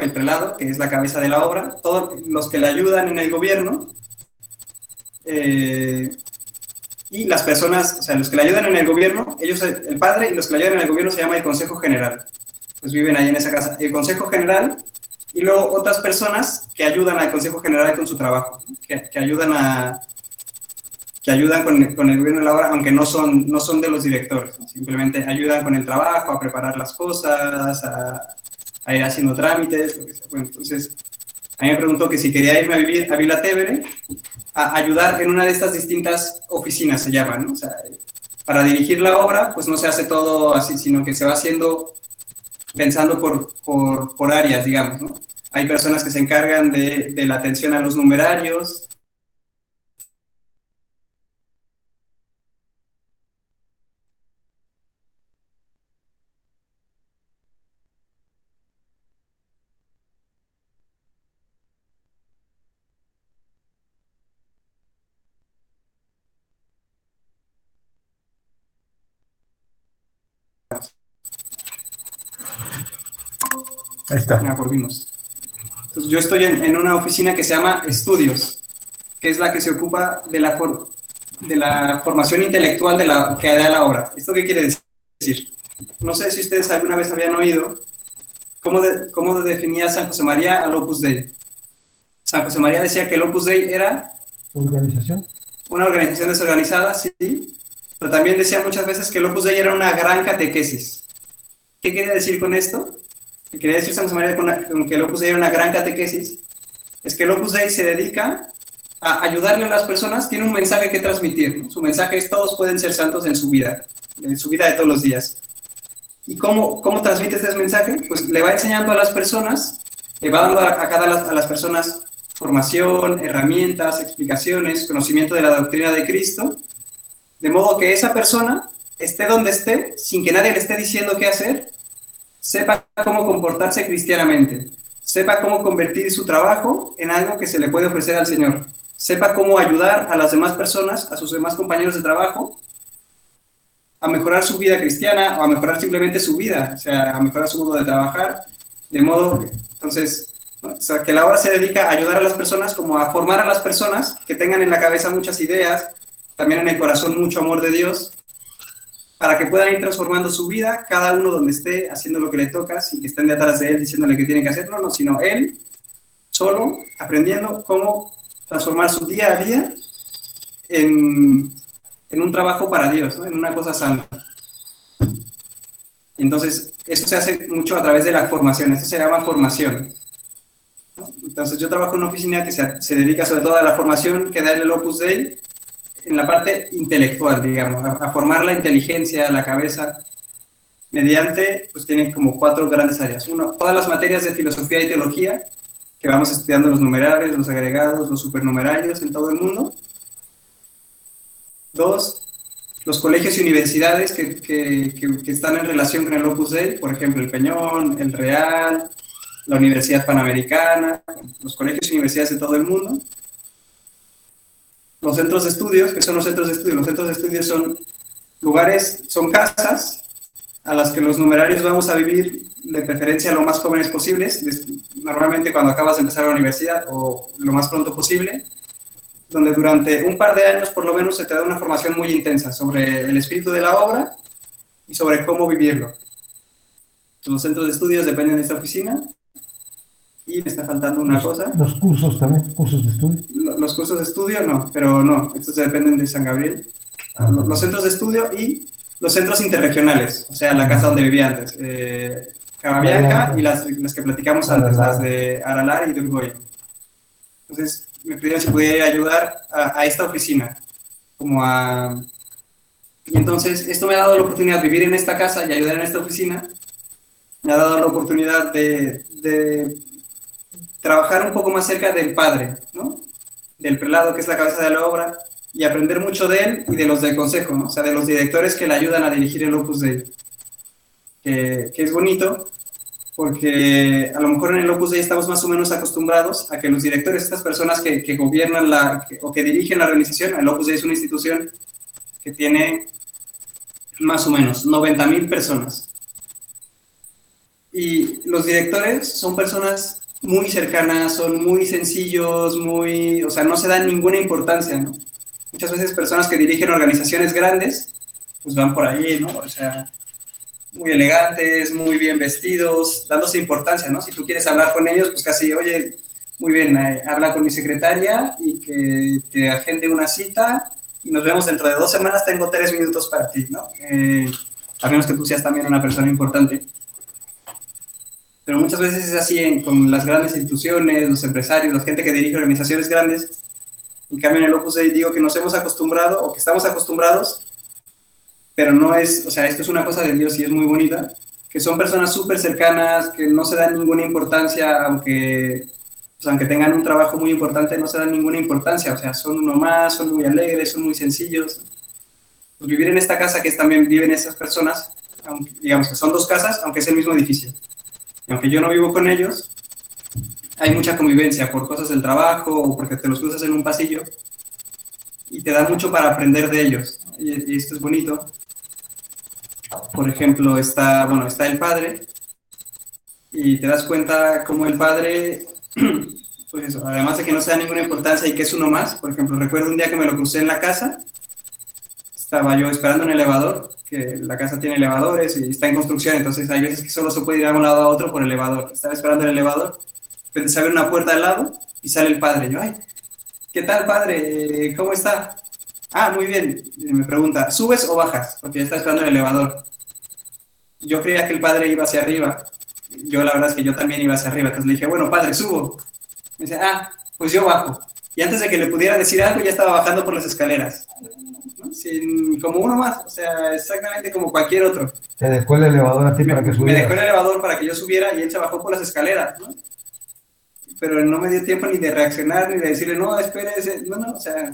el prelado, que es la cabeza de la obra, todos los que le ayudan en el gobierno, eh, y las personas, o sea, los que le ayudan en el gobierno, ellos, el padre y los que le ayudan en el gobierno se llama el Consejo General. Pues viven ahí en esa casa. El Consejo General y luego otras personas que ayudan al Consejo General con su trabajo, que, que, ayudan a que ayudan con, con, el gobierno de la obra, aunque no son, no son de los directores, simplemente ayudan con el trabajo, a preparar las cosas, a, a ir haciendo trámites. Bueno, entonces, a mí me preguntó que si quería irme a vivir a Vila Tevere, a ayudar en una de estas distintas oficinas, se llaman, ¿no? O sea, para dirigir la obra, pues no se hace todo así, sino que se va haciendo pensando por, por, por áreas, digamos, ¿no? Hay personas que se encargan de, de la atención a los numerarios, Ahí está. Ya volvimos. Entonces, yo estoy en, en, una oficina que se llama Estudios, que es la que se ocupa de la, for, de la formación intelectual de la, que da la obra. ¿Esto qué quiere decir? No sé si ustedes alguna vez habían oído cómo, de, cómo definía San José María al Opus Dei. San José María decía que el Opus Dei era... ¿Organización? Una organización desorganizada, sí, pero también decía muchas veces que el Opus Dei era una gran catequesis. ¿Qué quería decir con esto? Que quería decir San José María con, con, que el Opus Dei era una gran catequesis, es que el Opus Dei se dedica a ayudarle a las personas, tiene un mensaje que transmitir. ¿no? Su mensaje es todos pueden ser santos en su vida, en su vida de todos los días. ¿Y cómo, cómo transmite este mensaje? Pues le va enseñando a las personas, le va dando a, a cada a las personas formación, herramientas, explicaciones, conocimiento de la doctrina de Cristo, de modo que esa persona esté donde esté, sin que nadie le esté diciendo qué hacer, sepa cómo comportarse cristianamente, sepa cómo convertir su trabajo en algo que se le puede ofrecer al Señor, sepa cómo ayudar a las demás personas, a sus demás compañeros de trabajo, a mejorar su vida cristiana o a mejorar simplemente su vida, o sea, a mejorar su modo de trabajar, de modo, entonces, que la obra se dedica a ayudar a las personas como a formar a las personas que tengan en la cabeza muchas ideas, también en el corazón mucho amor de Dios, para que puedan ir transformando su vida, cada uno donde esté, haciendo lo que le toca, sin que estén detrás de él diciéndole que tiene que hacer, no, no, sino él solo aprendiendo cómo transformar su día a día en, en un trabajo para Dios, en una cosa santa. Entonces, esto se hace mucho a través de la formación, esto se llama formación. Entonces, yo trabajo en una oficina que se, se dedica sobre todo a la formación que da el Opus Dei, en la parte intelectual, digamos, a, formar la inteligencia, la cabeza, mediante, pues tienen como cuatro grandes áreas. Uno, todas las materias de filosofía y teología, que vamos estudiando los numerales, los agregados, los supernumerarios en todo el mundo. Dos, los colegios y universidades que, que, que, que están en relación con el Opus Dei, por ejemplo, el Peñón, el Real, la Universidad Panamericana, los colegios y universidades de todo el mundo los centros de estudios, que son los centros de estudio. Los centros de estudios son lugares, son casas a las que los numerarios vamos a vivir de preferencia lo más jóvenes posibles, normalmente cuando acabas de empezar la universidad o lo más pronto posible, donde durante un par de años por lo menos se te da una formación muy intensa sobre el espíritu de la obra y sobre cómo vivirlo. Los centros de estudios dependen de esta oficina y me está faltando una los, cosa. Los cursos también, cursos de estudio. Los cursos de estudio no, pero no, estos dependen de San Gabriel. Ah, los, los, centros de estudio y los centros interregionales, o sea, la casa donde vivía antes. Eh, y las, las, que platicamos antes, las de Aralar y de Urgoy. Entonces, me pidieron si pudiera ayudar a, a, esta oficina, como a... Y entonces, esto me ha dado la oportunidad de vivir en esta casa y ayudar en esta oficina. Me ha dado la oportunidad de, de trabajar un poco más cerca del padre, ¿no? Del prelado, que es la cabeza de la obra, y aprender mucho de él y de los del consejo, o sea, de los directores que le ayudan a dirigir el Opus Dei. Que, es bonito, porque a lo mejor en el Opus Dei estamos más o menos acostumbrados a que los directores, estas personas que, que gobiernan la, o que dirigen la organización, el Opus Dei es una institución que tiene más o menos 90 mil personas. Y los directores son personas muy cercanas, son muy sencillos, muy, o sea, no se dan ninguna importancia, ¿no? Muchas veces personas que dirigen organizaciones grandes, pues van por ahí, ¿no? O sea, muy elegantes, muy bien vestidos, dándose importancia, ¿no? Si tú quieres hablar con ellos, pues casi, oye, muy bien, eh, habla con mi secretaria y que te agende una cita y nos vemos dentro de dos semanas, tengo tres minutos para ti, ¿no? Eh, a menos que tú seas también una persona importante. Pero muchas veces es así con las grandes instituciones, los empresarios, la gente que dirige organizaciones grandes. En cambio, en el Opus Dei digo que nos hemos acostumbrado o que estamos acostumbrados, pero no es, o sea, esto es una cosa de Dios y es muy bonita, que son personas súper cercanas, que no se dan ninguna importancia, aunque, pues, aunque tengan un trabajo muy importante, no se dan ninguna importancia, o sea, son uno más, son muy alegres, son muy sencillos. Pues vivir en esta casa que también viven esas personas, digamos que son dos casas, aunque es el mismo edificio aunque yo no vivo con ellos, hay mucha convivencia por cosas del trabajo o porque te los cruzas en un pasillo y te da mucho para aprender de ellos. Y, esto es bonito. Por ejemplo, está, bueno, está el padre y te das cuenta como el padre, pues además de que no se da ninguna importancia y que es uno más, por ejemplo, recuerdo un día que me lo crucé en la casa, estaba yo esperando el elevador que la casa tiene elevadores y está en construcción, entonces hay veces que solo se puede ir de un lado a otro por elevador. Estaba esperando el elevador, se abre una puerta al lado y sale el padre. Yo, ay, ¿qué tal, padre? ¿Cómo está? Ah, muy bien. Me pregunta, ¿subes o bajas? Porque ya está esperando el elevador. Yo creía que el padre iba hacia arriba. Yo la verdad es que yo también iba hacia arriba. Entonces le dije, bueno, padre, subo. Me dice, ah, pues yo bajo. Y antes de que le pudiera decir algo, ya estaba bajando por las escaleras sin, como uno más, o sea, exactamente como cualquier otro. Te dejó el elevador a ti para que subiera. Me dejó el elevador para que yo subiera y él se bajó por las escaleras, ¿no? Pero no me dio tiempo ni de reaccionar ni de decirle, no, espérese, no, no, o sea,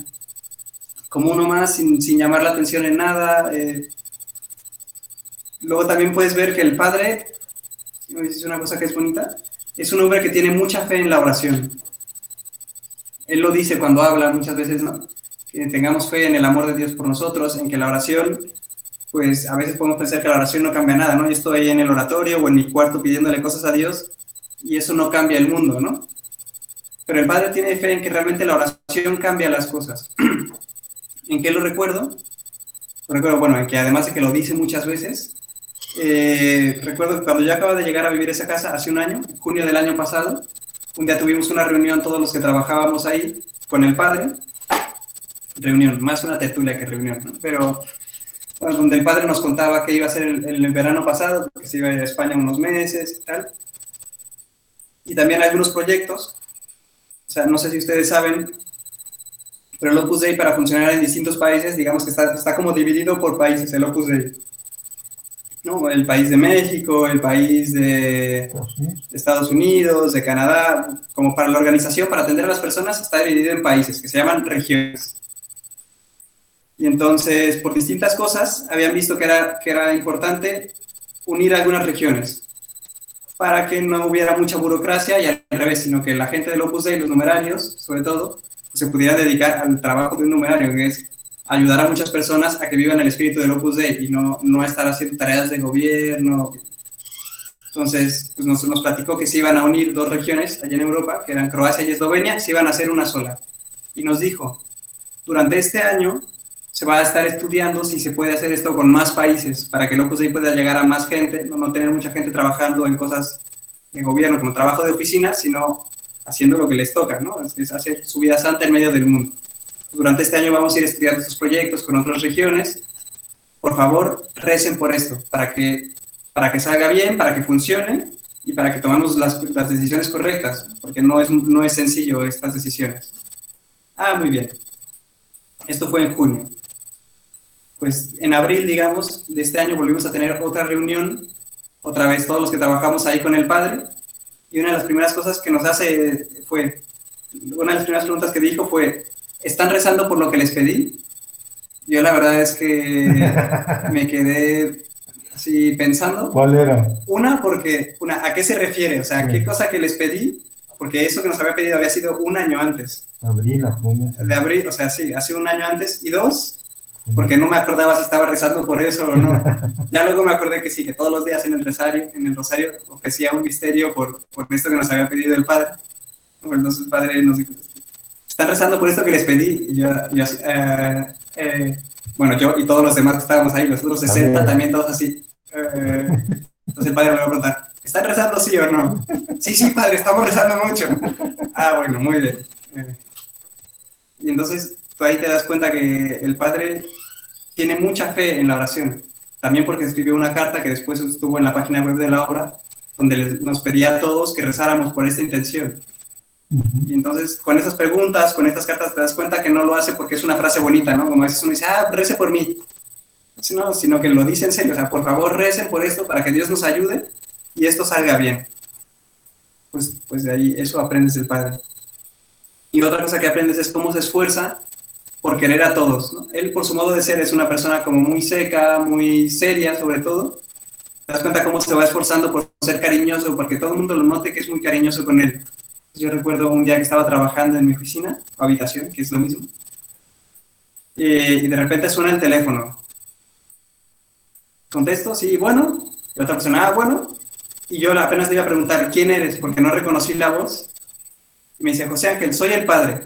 como uno más, sin, sin llamar la atención en nada. Eh. Luego también puedes ver que el padre, es una cosa que es bonita, es un hombre que tiene mucha fe en la oración. Él lo dice cuando habla muchas veces, ¿no? Que tengamos fe en el amor de Dios por nosotros, en que la oración, pues a veces podemos pensar que la oración no cambia nada, ¿no? Yo estoy en el oratorio o en mi cuarto pidiéndole cosas a Dios y eso no cambia el mundo, ¿no? Pero el Padre tiene fe en que realmente la oración cambia las cosas. ¿En qué lo recuerdo? Recuerdo, bueno, en que además de que lo dice muchas veces, eh, recuerdo cuando yo acababa de llegar a vivir esa casa hace un año, junio del año pasado, un día tuvimos una reunión todos los que trabajábamos ahí con el Padre reunión, más una tertulia que reunión, pero donde el padre nos contaba que iba a ser el, verano pasado, porque se iba a ir a España unos meses y tal. Y también algunos proyectos, o sea, no sé si ustedes saben, pero el Opus Dei para funcionar en distintos países, digamos que está, está como dividido por países, el Opus Dei. ¿no? El país de México, el país de Estados Unidos, de Canadá, como para la organización, para atender a las personas, está dividido en países que se llaman regiones. Y entonces, por distintas cosas, habían visto que era, que era importante unir algunas regiones para que no hubiera mucha burocracia y al revés, sino que la gente del Opus Dei, los numerarios, sobre todo, se pudiera dedicar al trabajo de un numerario, que es ayudar a muchas personas a que vivan el espíritu del Opus Dei y no, no estar haciendo tareas de gobierno. Entonces, pues nos, nos platicó que se iban a unir dos regiones allá en Europa, que eran Croacia y Eslovenia, se iban a hacer una sola. Y nos dijo, durante este año se va a estar estudiando si se puede hacer esto con más países para que el Opus Dei pueda llegar a más gente, no, tener mucha gente trabajando en cosas de gobierno como trabajo de oficina, sino haciendo lo que les toca, ¿no? Es, hacer su vida santa en medio del mundo. Durante este año vamos a ir estudiando estos proyectos con otras regiones. Por favor, recen por esto, para que, para que salga bien, para que funcione y para que tomemos las, las decisiones correctas, porque no es, no es sencillo estas decisiones. Ah, muy bien. Esto fue en junio pues en abril, digamos, de este año volvimos a tener otra reunión, otra vez todos los que trabajamos ahí con el padre, y una de las primeras cosas que nos hace fue, una de las primeras preguntas que dijo fue, ¿están rezando por lo que les pedí? Yo la verdad es que me quedé así pensando. ¿Cuál era? Una, porque, una, ¿a qué se refiere? O sea, ¿qué cosa que les pedí? Porque eso que nos había pedido había sido un año antes. Abril, junio. De abril, o sea, sí, hace un año antes. Y dos, porque no me acordaba si estaba rezando por eso o no. Ya luego me acordé que sí, que todos los días en el rosario, en el rosario ofrecía un misterio por, por esto que nos había pedido el Padre. Entonces el Padre nos dijo, están rezando por esto que les pedí. Y yo, eh, eh, bueno, yo y todos los demás que estábamos ahí, los otros 60 también, todos así. Eh, entonces el padre me va a preguntar, ¿están rezando sí o no? Sí, sí, padre, estamos rezando mucho. Ah, bueno, muy bien. Eh, y entonces tú ahí te das cuenta que el padre tiene mucha fe en la oración. También porque escribió una carta que después estuvo en la página web de la obra, donde nos pedía a todos que rezáramos por esta intención. Y entonces, con esas preguntas, con estas cartas, te das cuenta que no lo hace porque es una frase bonita, ¿no? Como a veces uno dice, ah, rece por mí. No, sino que lo dice en serio, o sea, por favor, recen por esto para que Dios nos ayude y esto salga bien. Pues, pues de ahí, eso aprendes del Padre. Y otra cosa que aprendes es cómo se esfuerza por querer a todos. Él, por su modo de ser, es una persona como muy seca, muy seria, sobre todo. Te das cuenta cómo se va esforzando por ser cariñoso, porque todo el mundo lo note que es muy cariñoso con él. Yo recuerdo un día que estaba trabajando en mi oficina, o habitación, que es lo mismo, y de repente suena el teléfono. Contesto, sí, bueno. Y otra persona, ah, bueno. Y yo apenas le iba a preguntar, ¿quién eres? Porque no reconocí la voz. Y me dice, José Ángel, soy el padre.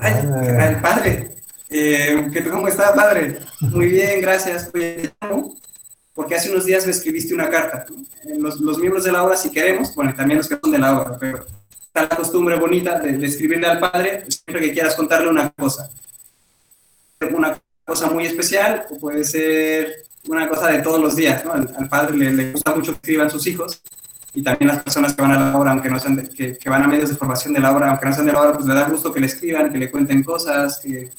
Ay, ah. padre. Eh, ¿Cómo está, padre? Muy bien, gracias. Porque hace unos días me escribiste una carta. Los, los miembros de la obra, si queremos, bueno, también los que son de la obra, pero la costumbre bonita de, escribirle al padre siempre que quieras contarle una cosa. Una cosa muy especial o puede ser una cosa de todos los días. ¿no? Al, padre le, gusta mucho que escriban sus hijos y también las personas que van a la obra, aunque no sean que, que, van a medios de formación de la obra, aunque no sean de la obra, pues le da gusto que le escriban, que le cuenten cosas. Que...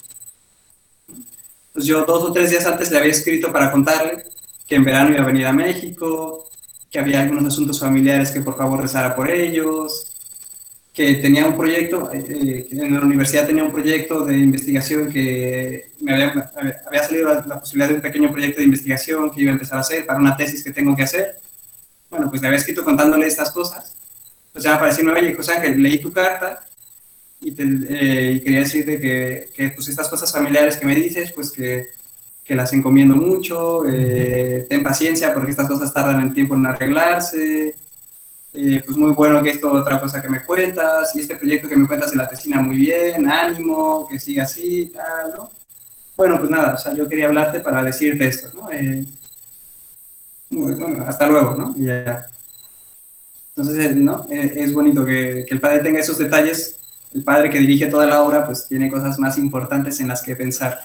Pues yo dos o tres días antes le había escrito para contarle que en verano iba a venir a México, que había algunos asuntos familiares que por favor rezara por ellos, que tenía un proyecto, eh, eh, en la universidad tenía un proyecto de investigación que me había, había salido la, posibilidad de un pequeño proyecto de investigación que iba a empezar a hacer para una tesis que tengo que hacer. Bueno, pues le había escrito contándole estas cosas. Pues ya me pareció, oye, José Ángel, leí tu carta y, eh, y quería decirte que, que, pues estas cosas familiares que me dices, pues que, que las encomiendo mucho, ten paciencia porque estas cosas tardan el tiempo en arreglarse, eh, pues muy bueno que esto, otra cosa que me cuentas, y este proyecto que me cuentas de la tesina muy bien, ánimo, que siga así, tal, ¿no? Bueno, pues nada, o sea, yo quería hablarte para decirte esto, ¿no? Eh, bueno, hasta luego, ¿no? Y ya. Entonces, ¿no? Eh, es bonito que, que el padre tenga esos detalles. El padre que dirige toda la obra, pues tiene cosas más importantes en las que pensar.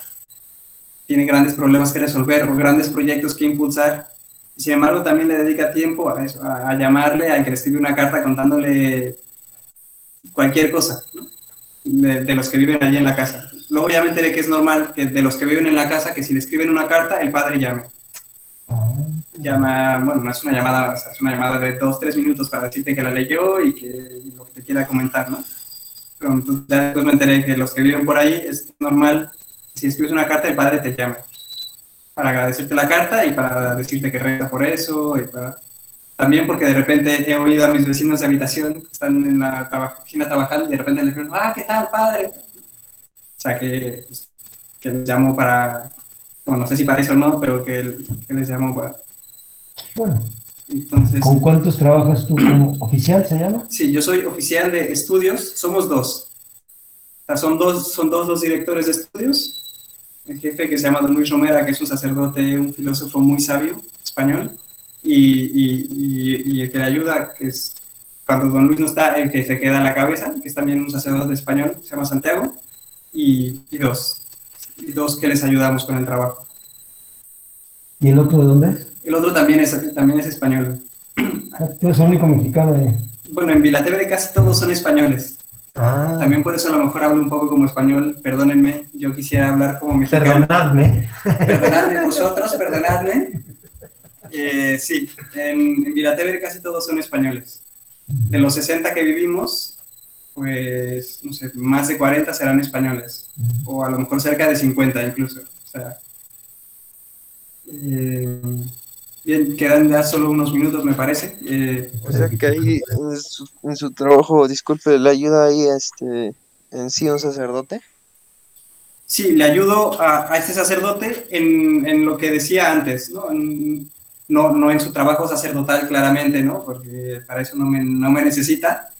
Tiene grandes problemas que resolver o grandes proyectos que impulsar sin embargo, también le dedica tiempo a, eso, a, llamarle, a que le escribe una carta contándole cualquier cosa, de, los que viven allí en la casa. Luego ya me enteré que es normal que de los que viven en la casa, que si le escriben una carta, el padre llame. Llama, bueno, no es una llamada, es una llamada de dos, tres minutos para decirte que la leyó y que lo que te quiera comentar, ¿no? Pero entonces ya después me enteré que los que viven por ahí es normal, si escribes una carta, el padre te llama para agradecerte la carta y para decirte que reza por eso. Y para... También porque de repente he oído a mis vecinos de habitación que están en la oficina trabajando y de repente les pregunto, ah, ¿qué tal, padre? O sea, que, pues, que les llamo para, bueno, no sé si para eso o no, pero que, que les llamo para... Bueno. Entonces, ¿Con cuántos trabajas tú como oficial, se llama? Sí, yo soy oficial de estudios, somos dos. O sea, son dos, son dos los directores de estudios el jefe que se llama Don Luis Romera, que es un sacerdote, un filósofo muy sabio, español, y, el que le ayuda, que es cuando Don Luis no está, el que se queda en la cabeza, que es también un sacerdote español, se llama Santiago, y, dos, y dos que les ayudamos con el trabajo. ¿Y el otro de dónde es? El otro también es, también es español. ¿Tú eres único mexicano? Eh. Bueno, en Vilatebre casi todos son españoles. Ah. También por eso a lo mejor hablo un poco como español, perdónenme, yo quisiera hablar como mexicano. Perdonadme. Perdonadme vosotros, perdonadme. Eh, sí, en, en casi todos son españoles. De los 60 que vivimos, pues, no sé, más de 40 serán españoles, o a lo mejor cerca de 50 incluso. O sea, eh, Bien, quedan ya solo unos minutos, me parece. Eh, o sea que ahí en su, trabajo, disculpe, ¿le ayuda ahí este, en sí un sacerdote? Sí, le ayudo a, este sacerdote en, lo que decía antes, ¿no? En, no, en su trabajo sacerdotal claramente, ¿no? Porque para eso no me, no me necesita,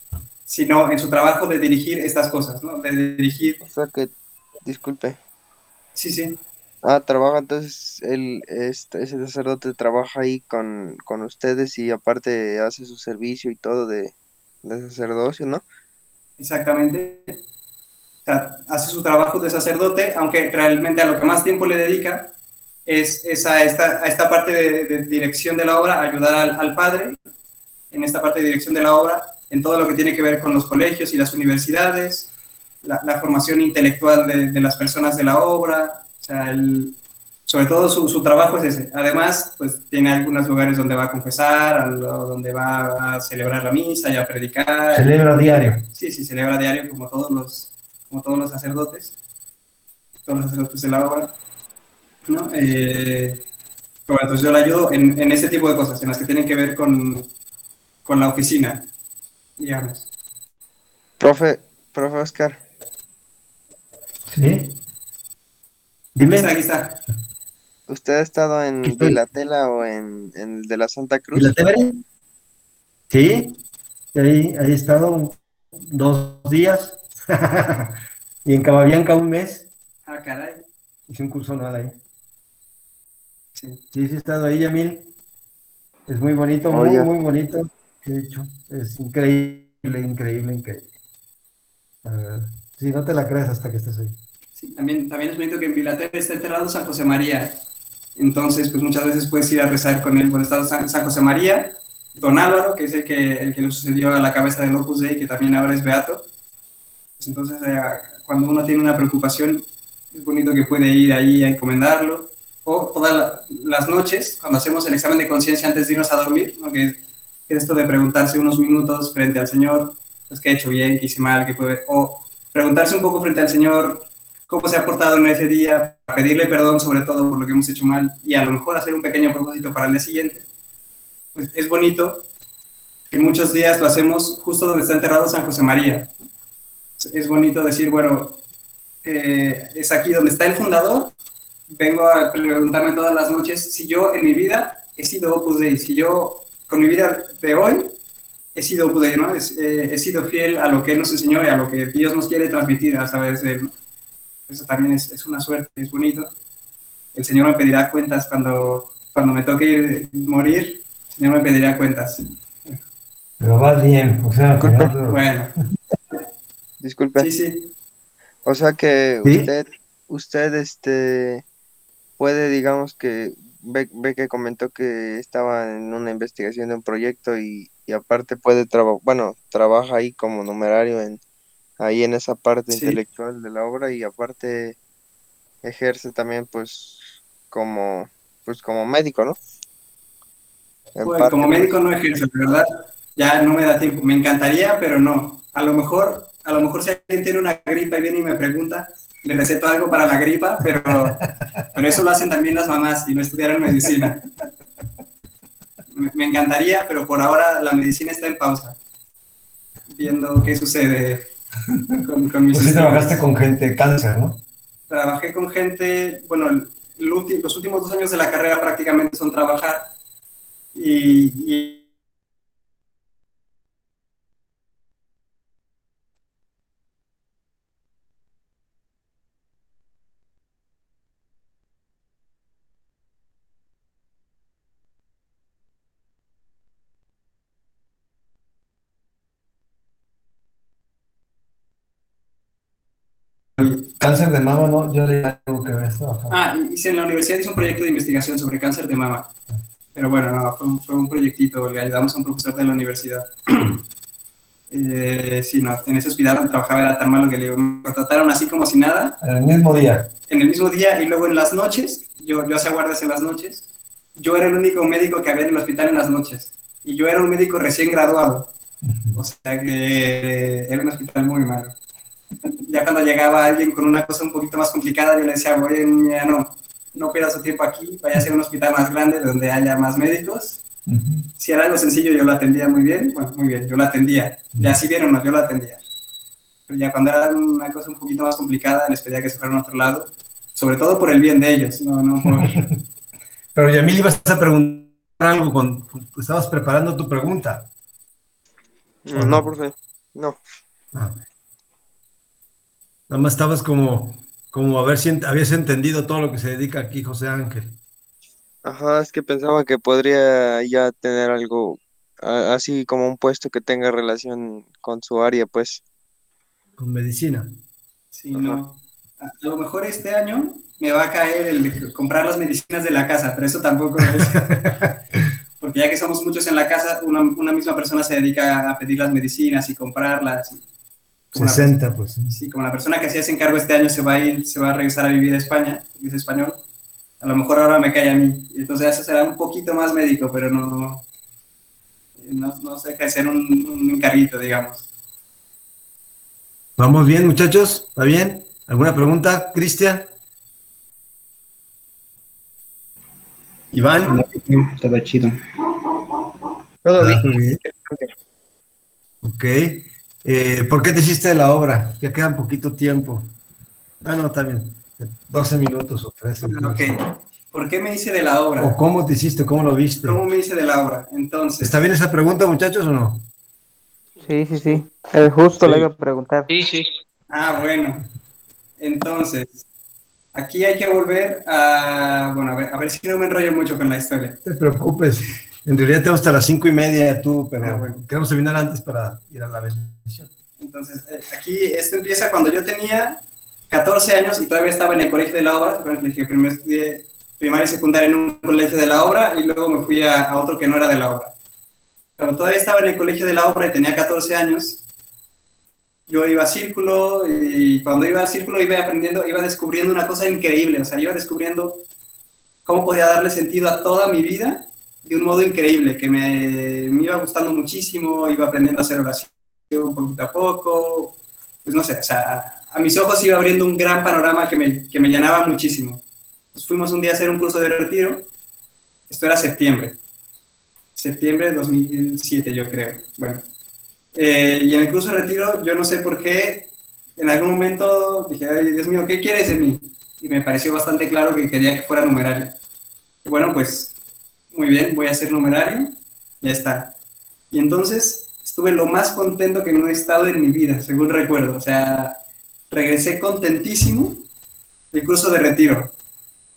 sino en su trabajo de dirigir estas cosas, ¿no? De dirigir... O sea que, disculpe. Sí, sí Ah, trabaja entonces, él, este, ese sacerdote trabaja ahí con, con ustedes y aparte hace su servicio y todo de, de sacerdocio, ¿no? Exactamente. Hace su trabajo de sacerdote, aunque realmente a lo que más tiempo le dedica es, es a, esta, a esta parte de, dirección de la obra, ayudar al, al padre en esta parte de dirección de la obra, en todo lo que tiene que ver con los colegios y las universidades, la, la formación intelectual de, de, las personas de la obra, sea, el, sobre todo su, su, trabajo es ese. Además, pues tiene algunos lugares donde va a confesar, donde va a celebrar la misa y a predicar. Celebra diario. Sí, sí, celebra diario como todos los, como todos los sacerdotes, todos los sacerdotes de la obra. ¿no? Eh, bueno, entonces yo le ayudo en, en ese tipo de cosas, en las que tienen que ver con, con la oficina, digamos. Profe, profe Oscar. Sí. Dime. Aquí está, aquí está. ¿Usted ha estado en Vilatela o en, en, el de la Santa Cruz? ¿Vilatela? Sí, ahí, ahí he estado dos días. y en Cababianca un mes. Ah, caray. Hice un curso anual ahí. Sí, sí, sí he estado ahí, Yamil. Es muy bonito, muy, Oye. muy bonito. De hecho, es increíble, increíble, increíble. Uh, sí, no te la creas hasta que estés ahí. Sí, también, también es bonito que en Vilatela está enterrado San José María. Entonces, pues muchas veces puedes ir a rezar con él por estado San, San José María, don Álvaro, que es el que, el que le sucedió a la cabeza del Opus Dei, que también ahora es beato. Pues entonces, eh, cuando uno tiene una preocupación, es bonito que puede ir ahí a encomendarlo. O todas las noches, cuando hacemos el examen de conciencia antes de irnos a dormir, ¿no? que, que es esto de preguntarse unos minutos frente al Señor, pues qué he hecho bien, qué hice mal, qué puede... O preguntarse un poco frente al Señor, cómo se ha portado en ese día, pedirle perdón sobre todo por lo que hemos hecho mal y a lo mejor hacer un pequeño propósito para el día siguiente. Pues es bonito que muchos días lo hacemos justo donde está enterrado San José María. Es bonito decir, bueno, eh, es aquí donde está el fundador, vengo a preguntarme todas las noches si yo en mi vida he sido Opus Dei, si yo con mi vida de hoy he sido Opus Dei, ¿no? Es, eh, he sido fiel a lo que Él nos enseñó y a lo que Dios nos quiere transmitir a través de Él. ¿no? Eso también es, es, una suerte, es bonito. El Señor me pedirá cuentas cuando, cuando me toque ir, morir, el Señor me pedirá cuentas. Pero va bien, o sea, Bueno, Disculpe. sí, sí. O sea que ¿Sí? usted, usted, este, puede, digamos que, ve, ve que comentó que estaba en una investigación de un proyecto y, y aparte puede trabajar, bueno, trabaja ahí como numerario en, ahí en esa parte Sí. intelectual de la obra y aparte ejerce también, pues, como, pues, como médico, ¿no? En Bueno, parte, como pues, médico no ejerzo, de verdad. Ya no me da tiempo. Me encantaría, pero no. A lo mejor, a lo mejor si alguien tiene una gripa y viene y me pregunta, le receto algo para la gripa, pero, pero eso lo hacen también las mamás y no estudiaron medicina. Me, me encantaría, pero por ahora la medicina está en pausa, viendo qué sucede con, con mis Pues sí trabajaste con gente cáncer, ¿no? Trabajé con gente, bueno, el- el ulti- los últimos dos años de la carrera prácticamente son trabajar y, y Cáncer de mama, no, yo le tengo que ver esto. Ah, hice en la universidad hice un proyecto de investigación sobre cáncer de mama. Pero bueno, no, fue, un, fue un proyectito, le ayudamos a un profesor de la universidad. Eh, sí, no, en ese hospital donde trabajaba era tan malo que le me contrataron así como si nada, En el mismo día. en el mismo día y luego en las noches, yo, yo hacía guardias en las noches, yo era el único médico que había en el hospital en las noches. Y yo era un médico recién graduado. O sea que era un hospital muy malo. Ya cuando llegaba alguien con una cosa un poquito más complicada, yo le decía, oye, ya no, no pierda su tiempo aquí, vaya a ser un hospital más grande donde haya más médicos. Si era algo sencillo, yo lo atendía muy bien, bueno, muy bien, yo lo atendía. Ya si vieron, no, yo lo atendía. Pero ya cuando era una cosa un poquito más complicada, les pedía que se fueran a otro lado, sobre todo por el bien de ellos, no, no por... Pero Yamil, ibas a preguntar algo cuando estabas preparando tu pregunta. No, profe, no. Ah. Nada más estabas como, como a ver si habías entendido todo lo que se dedica aquí José Ángel. Ajá, es que pensaba que podría ya tener algo así como un puesto que tenga relación con su área, pues. Con medicina. Sí, no. A lo mejor este año me va a caer el comprar las medicinas de la casa, pero eso tampoco es. Porque ya que somos muchos en la casa, una, una misma persona se dedica a pedir las medicinas y comprarlas. 60, pues. Sí, como la persona que hacía ese encargo este año se va a ir, se va a regresar a vivir a España, es español, a lo mejor ahora me cae a mí. Entonces eso será un poquito más médico, pero no, no, no se deja de ser un, un encarguito, digamos. ¿Vamos bien, muchachos? ¿Va bien? ¿Alguna pregunta, Cristian? Iván. Todo chido. Todo bien. Ok. Eh, ¿Por qué te hiciste la obra? Ya queda un poquito tiempo. Ah, no, está bien. 12 minutos o 13 minutos. Ok. ¿Por qué me hice de la obra? ¿O cómo te hiciste? ¿Cómo lo viste? ¿Cómo me hice de la obra? Entonces. ¿Está bien esa pregunta, muchachos, o no? Sí, sí, sí. Eh, justo le iba a preguntar. Sí, sí. Ah, bueno. Entonces, aquí hay que volver a. Bueno, a ver, a ver si no me enrollo mucho con la historia. No te preocupes. En realidad tengo hasta las cinco y media tú, pero bueno. queremos terminar antes para ir a la bendición. Entonces, eh, aquí esto empieza cuando yo tenía 14 años y todavía estaba en el colegio de la obra. Primero estudié primaria y secundaria en un colegio de la obra y luego me fui a, a otro que no era de la obra. Cuando todavía estaba en el colegio de la obra y tenía 14 años, yo iba a círculo y cuando iba a círculo iba aprendiendo, iba descubriendo una cosa increíble, o sea, iba descubriendo cómo podía darle sentido a toda mi vida de un modo increíble, que me, me iba gustando muchísimo, iba aprendiendo a hacer oración poquito a poco, pues no sé, o sea, a mis ojos iba abriendo un gran panorama que me, que me llenaba muchísimo. Nos fuimos un día a hacer un curso de retiro, esto era septiembre, septiembre de 2007 yo creo, bueno, eh, y en el curso de retiro, yo no sé por qué, en algún momento dije, Ay, Dios mío, ¿qué quieres de mí? Y me pareció bastante claro que quería que fuera numerario. Bueno, pues, muy bien, voy a ser numerario, ya está. Y entonces estuve lo más contento que no he estado en mi vida, según recuerdo. O sea, regresé contentísimo del curso de retiro.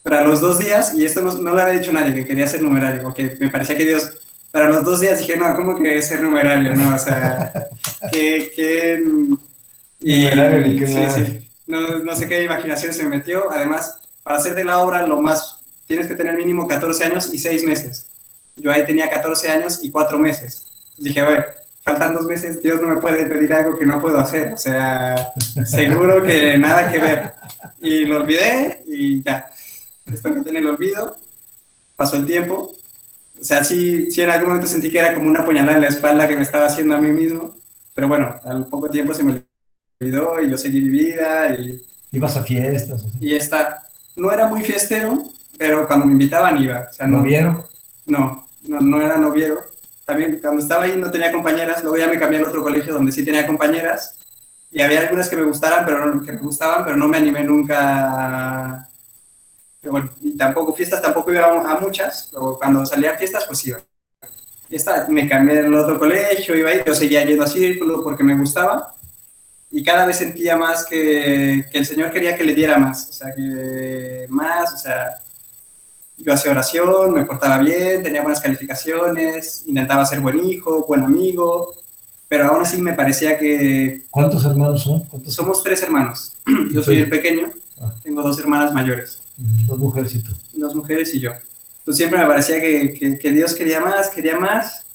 Pero a los dos días, y esto no, no lo había dicho nadie, que quería ser numerario, porque me parecía que Dios para los dos días dije, no, ¿cómo que ser numerario? No, o sea, que... que y, sí, sí. No, no, sé qué imaginación se me metió. Además, para hacer de la obra lo más, tienes que tener mínimo 14 años y 6 meses. Yo ahí tenía 14 años y 4 meses. Dije, a ver, faltan dos meses, Dios no me puede pedir algo que no puedo hacer. O sea, seguro que nada que ver. Y lo olvidé y ya. Esto que tiene el olvido. Pasó el tiempo o sea, sí, sí en algún momento sentí que era como una puñalada en la espalda que me estaba haciendo a mí mismo, pero bueno, al poco tiempo se me olvidó y yo seguí mi vida y... ¿Ibas a fiestas? Y esta, no era muy fiestero, pero cuando me invitaban iba. O sea, no, ¿Noviero? No, no, no era noviero. También cuando estaba ahí no tenía compañeras, luego ya me cambié al otro colegio donde sí tenía compañeras y había algunas que me gustaran, pero no, que me gustaban, pero no me animé nunca bueno, y tampoco, fiestas tampoco iba a muchas, o cuando salía a fiestas, pues iba. Esta, me cambié el otro colegio, iba ahí, yo seguía yendo a círculo porque me gustaba, y cada vez sentía más que, que, el Señor quería que le diera más, o sea, que más, o sea, yo hacía oración, me portaba bien, tenía buenas calificaciones, intentaba ser buen hijo, buen amigo, pero aún así me parecía que... ¿Cuántos hermanos son? Somos tres hermanos, yo soy el pequeño, ah. tengo dos hermanas mayores. Dos mujeres y tú. Dos mujeres y yo. Entonces siempre me parecía que, que, Dios quería más, quería más,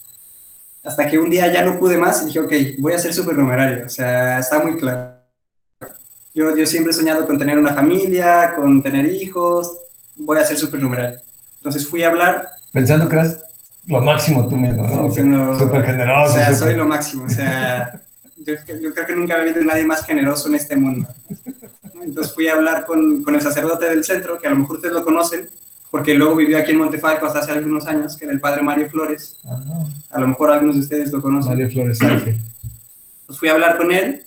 hasta que un día ya no pude más y dije, ok, voy a ser supernumerario. O sea, está muy claro. Yo, yo siempre he soñado con tener una familia, con tener hijos, voy a ser supernumerario. Entonces fui a hablar. Pensando que eras lo máximo tú mismo, ¿no? Súper generoso. O sea, soy lo máximo. O sea, yo, yo creo que nunca he habido nadie más generoso en este mundo. Entonces fui a hablar con, con, el sacerdote del centro, que a lo mejor ustedes lo conocen, porque luego vivió aquí en Montefalco hasta hace algunos años, que era el padre Mario Flores. A lo mejor algunos de ustedes lo conocen. Mario Flores Ángel. Pues fui a hablar con él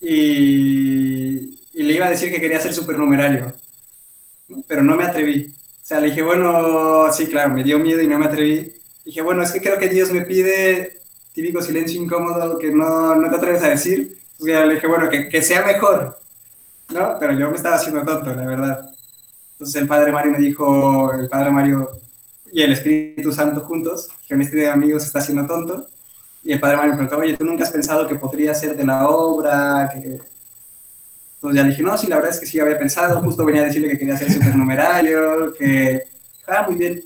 y, y le iba a decir que quería ser supernumerario, pero no me atreví. O sea, le dije, bueno, sí, claro, me dio miedo y no me atreví. Dije, bueno, es que creo que Dios me pide típico silencio incómodo que no, no te atreves a decir. Le dije, bueno, que, que sea mejor ¿no? Pero yo me estaba haciendo tonto, la verdad. Entonces el padre Mario me dijo, el padre Mario y el Espíritu Santo juntos, que un este amigo se está haciendo tonto. Y el padre Mario me preguntó, oye, ¿tú nunca has pensado que podría ser de la obra? Que... Entonces ya le dije, no, sí, la verdad es que sí había pensado, justo venía a decirle que quería ser supernumerario, que, ah, muy bien.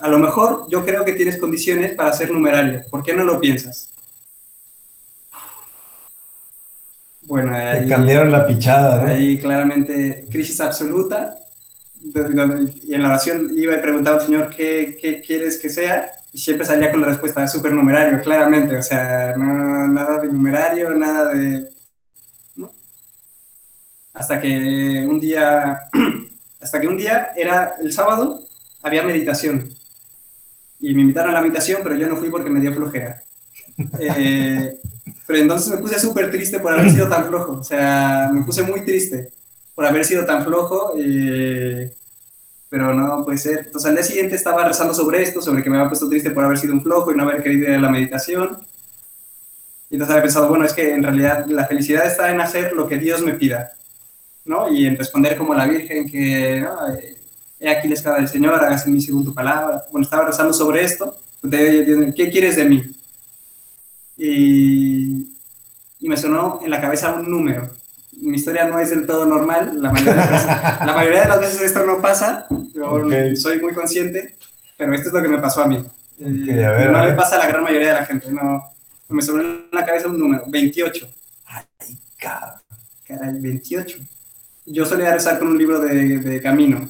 A lo mejor yo creo que tienes condiciones para ser numerario, ¿por qué no lo piensas? Bueno, ahí... cambiaron la pichada, ¿no? Ahí claramente crisis absoluta, y en la oración iba y preguntaba al Señor qué, qué quieres que sea, y siempre salía con la respuesta de supernumerario, claramente, o sea, no, nada de numerario, nada de... Hasta que un día, hasta que un día era el sábado, había meditación, y me invitaron a la meditación, pero yo no fui porque me dio flojera. Eh, pero entonces me puse súper triste por haber sido tan flojo, o sea, me puse muy triste por haber sido tan flojo, eh, pero no puede ser. Entonces al día siguiente estaba rezando sobre esto, sobre que me había puesto triste por haber sido un flojo y no haber querido ir a la meditación. Y entonces había pensado, bueno, es que en realidad la felicidad está en hacer lo que Dios me pida, ¿no? Y en responder como la Virgen, que, ¿no? Eh, he aquí la escala del Señor, hágase mí según tu palabra. Bueno, estaba rezando sobre esto, ¿qué quieres de mí? Y, y me sonó en la cabeza un número mi historia no es del todo normal, la mayoría de, las, la mayoría de las veces esto no pasa, yo soy muy consciente, pero esto es lo que me pasó a mí. Eh, no me pasa a la gran mayoría de la gente, no, me sonó en la cabeza un número, 28. Ay, cabrón. Caray, 28. Yo solía rezar con un libro de, de camino.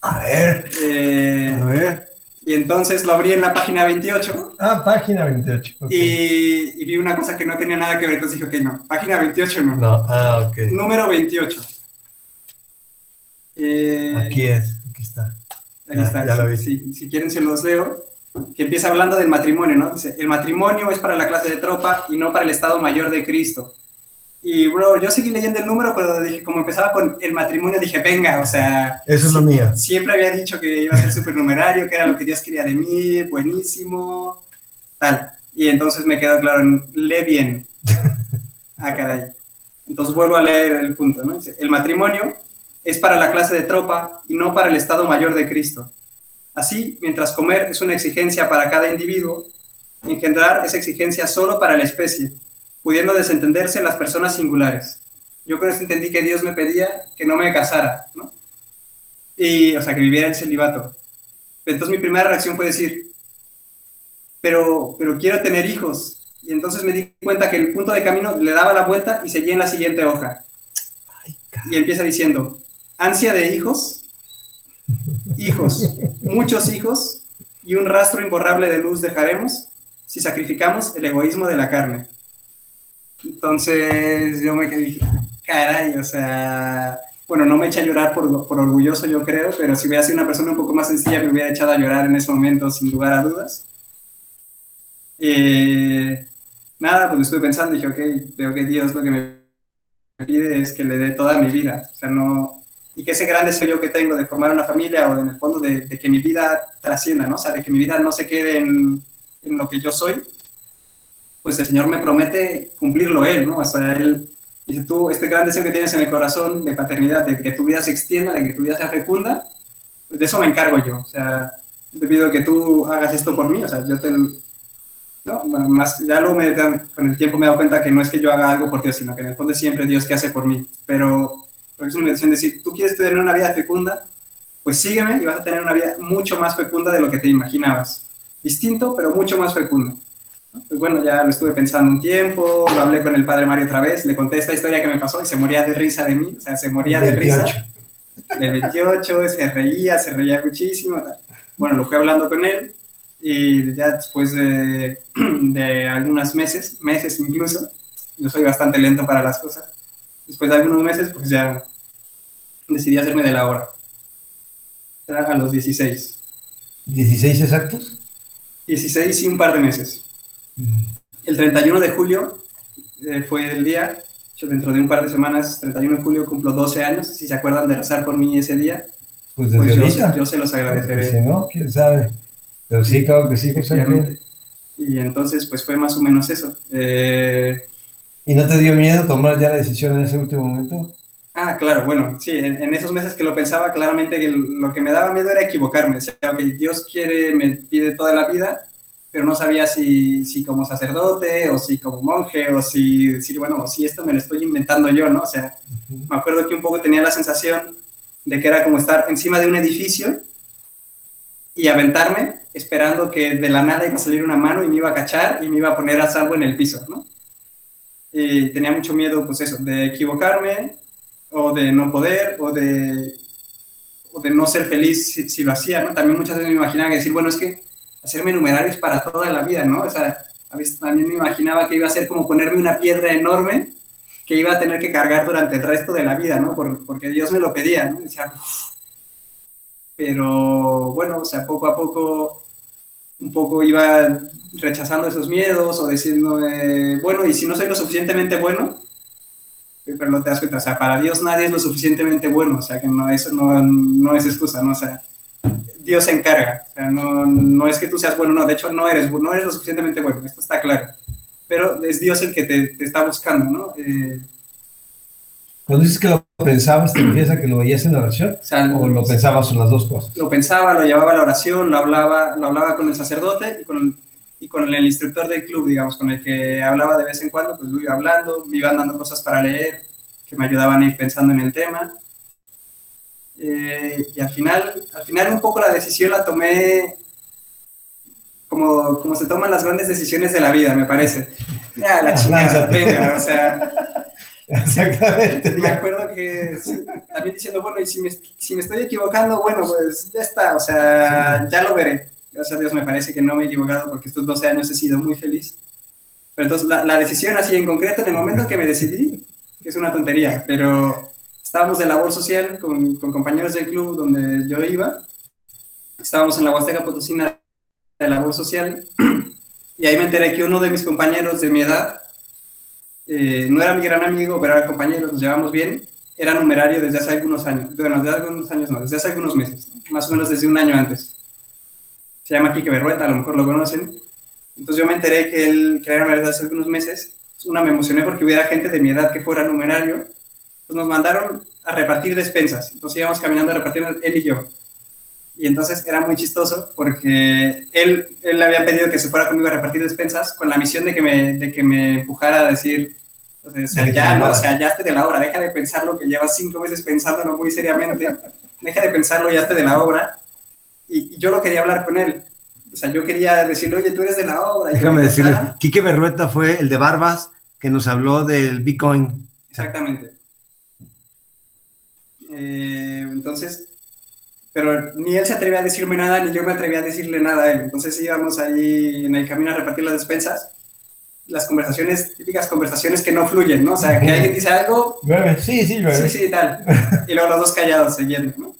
A ver. Eh, a ver. Y entonces lo abrí en la página 28. Ah, página 28. Y, vi una cosa que no tenía nada que ver, entonces dije, ok, no, página 28 no. No, ah, ok. Número 28. Eh, aquí es, aquí está. Ahí está, ya lo vi. Si, si quieren se los leo, que empieza hablando del matrimonio, ¿no? Dice, el matrimonio es para la clase de tropa y no para el Estado Mayor de Cristo y, bro, yo seguí leyendo el número, pero dije, como empezaba con el matrimonio, dije, venga, o sea... Eso es lo mío. Siempre había dicho que iba a ser supernumerario, que era lo que Dios quería de mí, buenísimo, tal. Y entonces me quedó claro, lee bien. Ah, caray. Entonces vuelvo a leer el punto, ¿no? El matrimonio es para la clase de tropa y no para el Estado Mayor de Cristo. Así, mientras comer es una exigencia para cada individuo, engendrar es exigencia solo para la especie pudiendo desentenderse las personas singulares. Yo con esto entendí que Dios me pedía que no me casara, ¿no? Y, o sea, que viviera en celibato. Entonces mi primera reacción fue decir, pero, pero quiero tener hijos. Y entonces me di cuenta que el punto de camino le daba la vuelta y seguía en la siguiente hoja. y empieza diciendo, ansia de hijos, hijos, muchos hijos, y un rastro imborrable de luz dejaremos si sacrificamos el egoísmo de la carne. Entonces yo me quedé, caray, o sea, bueno, no me echa a llorar por, por, orgulloso, yo creo, pero si hubiera sido una persona un poco más sencilla, me hubiera echado a llorar en ese momento, sin lugar a dudas. Eh, nada, pues estuve pensando dije, ok, veo que Dios lo que me pide es que le dé toda mi vida, o sea, no, y que ese gran deseo que tengo de formar una familia o en el fondo de, de, que mi vida trascienda, ¿no? O sea, de que mi vida no se quede en, en lo que yo soy, pues el Señor me promete cumplirlo Él, ¿no? O sea, Él dice, tú, este gran deseo que tienes en el corazón de paternidad, de que tu vida se extienda, de que tu vida sea fecunda, pues de eso me encargo yo. O sea, te pido que tú hagas esto por mí, o sea, yo te... No, más, ya luego con el tiempo me he dado cuenta que no es que yo haga algo por Dios, sino que en el fondo siempre Dios que hace por mí. Pero, pero es una decisión de decir, tú quieres tener una vida fecunda, pues sígueme y vas a tener una vida mucho más fecunda de lo que te imaginabas. Distinto, pero mucho más fecundo. Pues bueno, ya lo estuve pensando un tiempo, lo hablé con el padre Mario otra vez, le conté esta historia que me pasó y se moría de risa de mí, o sea, se moría de risa. De 28, se reía, se reía muchísimo. Bueno, lo fui hablando con él y ya después de, de algunos meses, meses incluso, yo soy bastante lento para las cosas, después de algunos meses, pues ya decidí hacerme de la hora. Era a los 16. ¿16 exactos? 16 y un par de meses. El 31 de julio eh, fue el día, yo dentro de un par de semanas, 31 de julio cumplo 12 años, si se acuerdan de rezar por mí ese día, pues, pues yo, se los agradeceré. si no, quién sabe. Pero sí, claro que sí, Y entonces, pues fue más o menos eso. Eh, ¿Y no te dio miedo tomar ya la decisión en ese último momento? Ah, claro, bueno, sí, en, esos meses que lo pensaba, claramente que lo que me daba miedo era equivocarme. O sea, que Dios quiere, me pide toda la vida, pero no sabía si, si como sacerdote o si como monje o si, si, bueno, si esto me lo estoy inventando yo, ¿no? O sea, me acuerdo que un poco tenía la sensación de que era como estar encima de un edificio y aventarme esperando que de la nada iba a salir una mano y me iba a cachar y me iba a poner a salvo en el piso, ¿no? Y tenía mucho miedo, pues eso, de equivocarme o de no poder, o de, o de no ser feliz si, lo hacía, ¿no? También muchas veces me imaginaba que decir, bueno, es que hacerme numerarios para toda la vida, ¿no? O sea, a veces también me imaginaba que iba a ser como ponerme una piedra enorme que iba a tener que cargar durante el resto de la vida, ¿no? porque Dios me lo pedía, ¿no? Decía, pero bueno, o sea, poco a poco, un poco iba rechazando esos miedos o diciendo, bueno, y si no soy lo suficientemente bueno, pero no te das cuenta, o sea, para Dios nadie es lo suficientemente bueno, o sea, que no, eso no, no es excusa, ¿no? O sea, Dios se encarga, o sea, no, no es que tú seas bueno, no, de hecho no eres, no eres lo suficientemente bueno, esto está claro, pero es Dios el que te, te está buscando, ¿no? Eh, cuando dices que lo pensabas, ¿te refieres a que lo veías en la oración? O, lo pensabas en las dos cosas? Lo pensaba, lo llevaba a la oración, lo hablaba, lo hablaba con el sacerdote y con, y con el instructor del club, digamos, con el que hablaba de vez en cuando, pues lo iba hablando, me iban dando cosas para leer, que me ayudaban a ir pensando en el tema. Eh, y al final, al final un poco la decisión la tomé como, como se toman las grandes decisiones de la vida, me parece. Ya, la chica, venga, o sea... Exactamente. Me acuerdo que también diciendo, bueno, y si me, si me estoy equivocando, bueno, pues ya está, o sea, ya lo veré gracias a Dios me parece que no me he equivocado porque estos 12 años he sido muy feliz. Pero entonces la, la decisión así en concreto, en el momento que me decidí, que es una tontería, pero estábamos de labor social con, con compañeros del club donde yo iba, estábamos en la Huasteca Potosina de labor social. Y ahí me enteré que uno de mis compañeros de mi edad, eh, no era mi gran amigo, pero era compañero, nos llevamos bien, era numerario desde hace algunos años, bueno, desde algunos años no, desde hace algunos meses, más o menos desde un año antes. Se llama Quique Berrueta, a lo mejor lo conocen. Entonces yo me enteré que él, que era verdad hace algunos meses, una me emocioné porque hubiera gente de mi edad que fuera numerario, nos mandaron a repartir despensas, entonces íbamos caminando a repartir él y yo. Y entonces era muy chistoso porque él, él le había pedido que se fuera conmigo a repartir despensas con la misión de que me, de que me empujara a decir, o sea, ya, no, o sea, ya esté de la obra, deja de pensar lo que llevas cinco meses pensándolo muy seriamente, deja de pensarlo, ya esté de la obra y, yo no quería hablar con él. O sea, yo quería decirle, oye, tú eres de la obra. Déjame decirle, Quique Berrueta fue el de Barbas que nos habló del Bitcoin. Exactamente. Eh, entonces, pero ni él se atrevía a decirme nada, ni yo me atrevía a decirle nada a él. Entonces íbamos ahí en el camino a repartir las despensas, las conversaciones, típicas conversaciones que no fluyen, ¿no? O sea, que alguien dice algo. Sí, sí, Sí, sí, tal. Y luego los dos callados, siguiendo, ¿no?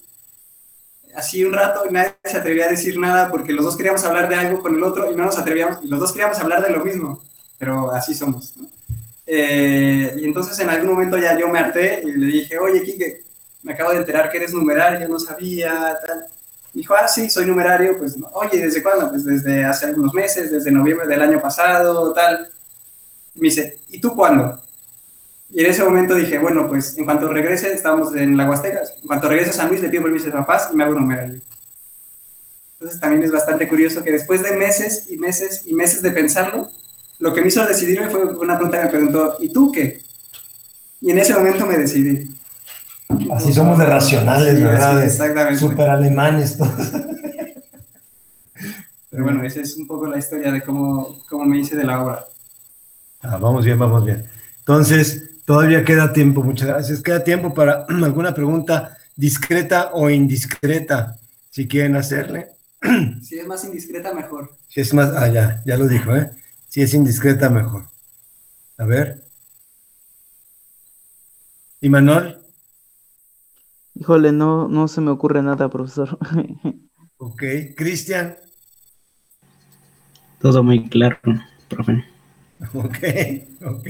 así un rato y nadie se atrevía a decir nada porque los dos queríamos hablar de algo con el otro y no nos atrevíamos, y los dos queríamos hablar de lo mismo, pero así somos. Eh, y entonces en algún momento ya yo me harté y le dije, oye, Kike, me acabo de enterar que eres numerario, no sabía, tal. dijo, ah, sí, soy numerario, pues, oye, ¿desde cuándo? Pues desde hace algunos meses, desde noviembre del año pasado, tal. Y me dice, ¿y tú cuándo? Y en ese momento dije, bueno, pues en cuanto regrese, estamos en la Huasteca, en cuanto regrese a San Luis, le pido permiso a mis papás y me hago numerario. Entonces también es bastante curioso que después de meses y meses y meses de pensarlo, lo que me hizo decidirme fue una pregunta que me preguntó, ¿y tú qué? Y en ese momento me decidí. Así somos de racionales, ¿verdad? exactamente. Super alemanes todos. Pero bueno, esa es un poco la historia de cómo, cómo me hice de la obra. Ah, vamos bien, vamos bien. Entonces, Todavía queda tiempo, muchas gracias. Queda tiempo para alguna pregunta discreta o indiscreta, si quieren hacerle. Si es más indiscreta, mejor. Si es más, ah, ya, ya lo dijo, ¿eh? Si es indiscreta, mejor. A ver. ¿Y Manuel? Híjole, no, no se me ocurre nada, profesor. ok, Cristian. Todo muy claro, profe. Ok, ok.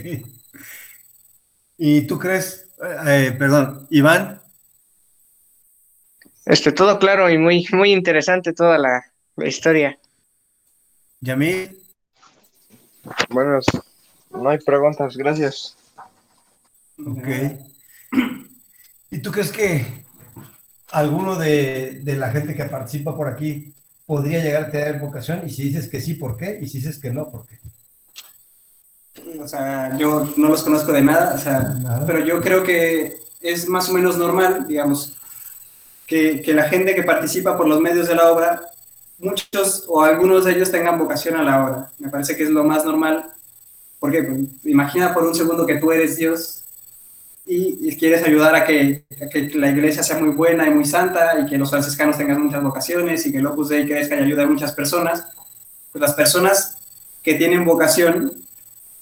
¿Y tú crees, eh, perdón, Iván? Este, todo claro y muy, muy interesante toda la, historia. Yamil. Buenas, no hay preguntas, gracias. Ok. ¿Y tú crees que alguno de, de, la gente que participa por aquí podría llegar a tener vocación? Y si dices que sí, ¿por qué? Y si dices que no, ¿por qué? O sea, yo no los conozco de nada, o sea, nada. pero yo creo que es más o menos normal, digamos, que, que, la gente que participa por los medios de la obra, muchos o algunos de ellos tengan vocación a la obra. Me parece que es lo más normal, porque pues, imagina por un segundo que tú eres Dios y, y quieres ayudar a que, a que, la iglesia sea muy buena y muy santa y que los franciscanos tengan muchas vocaciones y que el Opus Dei crezca y ayude a muchas personas. Pues las personas que tienen vocación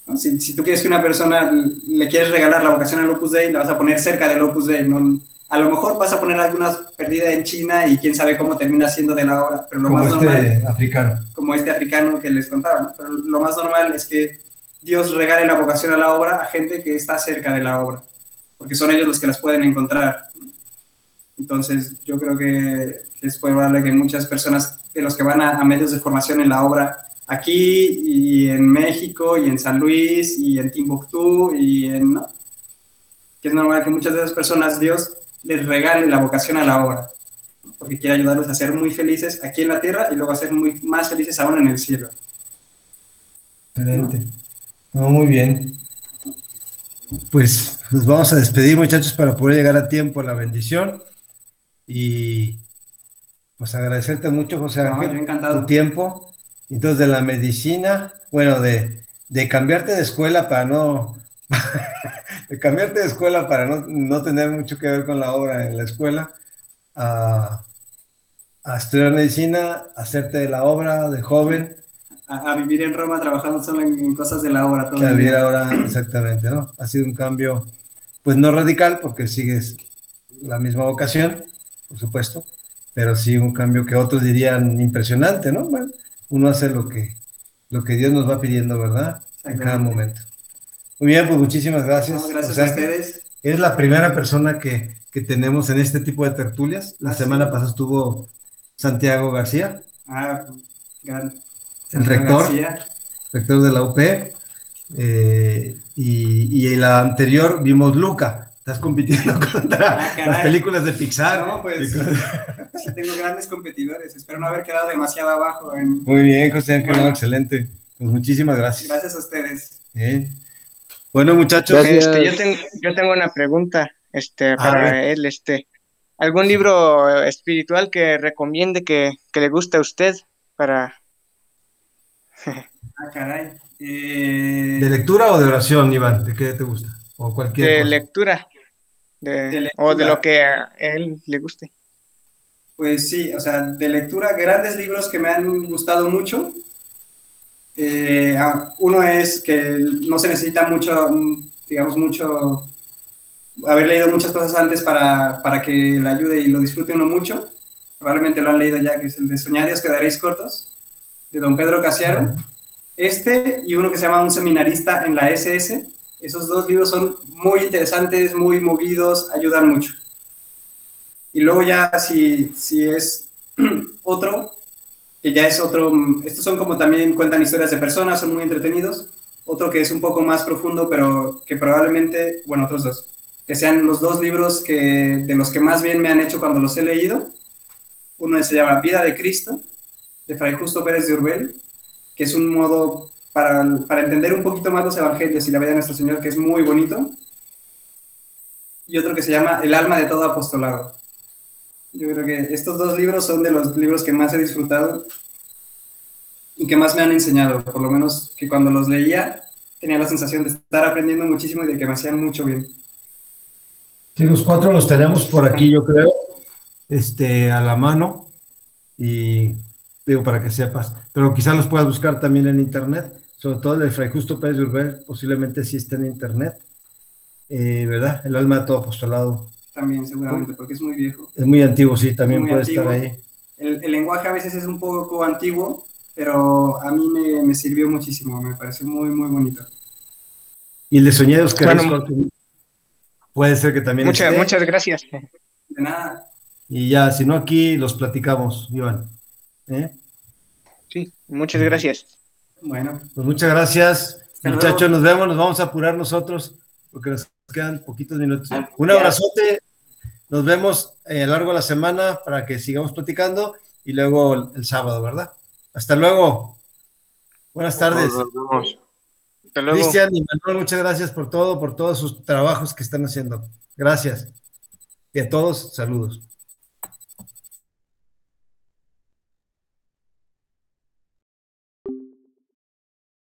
¿no? Si, si, tú quieres que una persona le quieres regalar la vocación al Opus Dei, la vas a poner cerca del Opus Dei. ¿no? A lo mejor vas a poner algunas perdidas en China y quién sabe cómo termina siendo de la obra. Pero lo como más este normal, africano. Como este africano que les contaba. ¿no? Pero lo más normal es que Dios regale la vocación a la obra a gente que está cerca de la obra, porque son ellos los que las pueden encontrar. Entonces, yo creo que es probable que muchas personas de los que van a, a medios de formación en la obra aquí y en México y en San Luis y en Timbuktu y en... ¿no? Que es normal que muchas de esas personas Dios les regale la vocación a la obra, porque quiere ayudarlos a ser muy felices aquí en la tierra y luego a ser muy, más felices aún en el cielo. Excelente. No, muy bien. Pues nos vamos a despedir muchachos para poder llegar a tiempo a la bendición y pues agradecerte mucho José Ángel no, encantado. tu tiempo entonces, de la medicina, bueno, de, de cambiarte de escuela para no, de cambiarte de escuela para no, no, tener mucho que ver con la obra en la escuela, a, a estudiar medicina, hacerte de la obra de joven. A, a vivir en Roma trabajando solo en, en cosas de la obra. Todo que a vivir ahora, exactamente, ¿no? Ha sido un cambio, pues no radical, porque sigues la misma vocación, por supuesto, pero sí un cambio que otros dirían impresionante, ¿no? Bueno, uno hace lo que, lo que Dios nos va pidiendo, ¿verdad? En cada momento. Muy bien, pues muchísimas gracias. No, gracias o sea, a ustedes. Eres la primera persona que, que, tenemos en este tipo de tertulias. La Ah, semana sí. pasada estuvo Santiago García, Ah, gran. El rector, rector de la UP. eh, y, y la anterior vimos Luca. Estás compitiendo contra Ah, las películas de Pixar. No, pues sí tengo grandes competidores. Espero no haber quedado demasiado abajo. en- Muy bien, José Ángel, Bueno. excelente. Pues muchísimas gracias. Gracias a ustedes. Bien. Bueno, muchachos, Gracias. Este, yo, tengo, yo tengo una pregunta este, para él. Este, ¿Algún libro espiritual que recomiende que, que le guste a usted para... Ah, caray. Eh, ¿de lectura o de oración, Iván? ¿De qué te gusta? O cualquier de cosa. lectura? De, De lectura. O de lo que a él le guste. Pues sí, o sea, de lectura, grandes libros que me han gustado mucho. Eh, ah, uno es que no se necesita mucho, digamos, mucho, haber leído muchas cosas antes para, para que le ayude y lo disfrute uno mucho. Probablemente lo han leído ya, que es el de Soñar y os quedaréis cortos, de don Pedro Casiaro. Este y uno que se llama Un seminarista en la SS. Esos dos libros son muy interesantes, muy movidos, ayudan mucho. Y luego ya si, si es otro, que ya es otro, estos son como también cuentan historias de personas, son muy entretenidos. Otro que es un poco más profundo, pero que probablemente, bueno, otros dos, que sean los dos libros que, de los que más bien me han hecho cuando los he leído. Uno se llama Vida de Cristo, de Fray Justo Pérez de Urbel, que es un modo para, para entender un poquito más los evangelios y la vida de nuestro Señor, que es muy bonito. Y otro que se llama El alma de todo apostolado. Yo creo que estos dos libros son de los libros que más he disfrutado y que más me han enseñado, por lo menos que cuando los leía tenía la sensación de estar aprendiendo muchísimo y de que me hacían mucho bien. Sí, los cuatro los tenemos por aquí, yo creo, este, a la mano. Y digo, para que sepas. Pero quizás los puedas buscar también en internet. Sobre todo el de Fray Justo Pérez de Urbel, posiblemente sí está en internet. Eh, ¿Verdad? El alma de todo apostolado. También, seguramente, porque es muy viejo. Es muy antiguo, sí, también Muy puede antiguo. estar ahí. El, el lenguaje a veces es un poco antiguo, pero a mí me, me sirvió muchísimo, me pareció muy, muy bonito. Y el de Soñados que Bueno, puede ser que también Muchas, esté. muchas gracias. De nada, Y ya, si no aquí los platicamos, Iván. ¿Eh? Sí, muchas gracias. bueno, Pues muchas gracias. Muchachos, nos vemos, nos vamos a apurar nosotros porque nos quedan poquitos minutos. Un abrazote, nos vemos eh, a lo largo de la semana para que sigamos platicando y luego el, sábado, ¿verdad? Hasta luego. Buenas tardes. Cristian y Manuel, muchas gracias por todo, por todos sus trabajos que están haciendo. Gracias. Y a todos, saludos.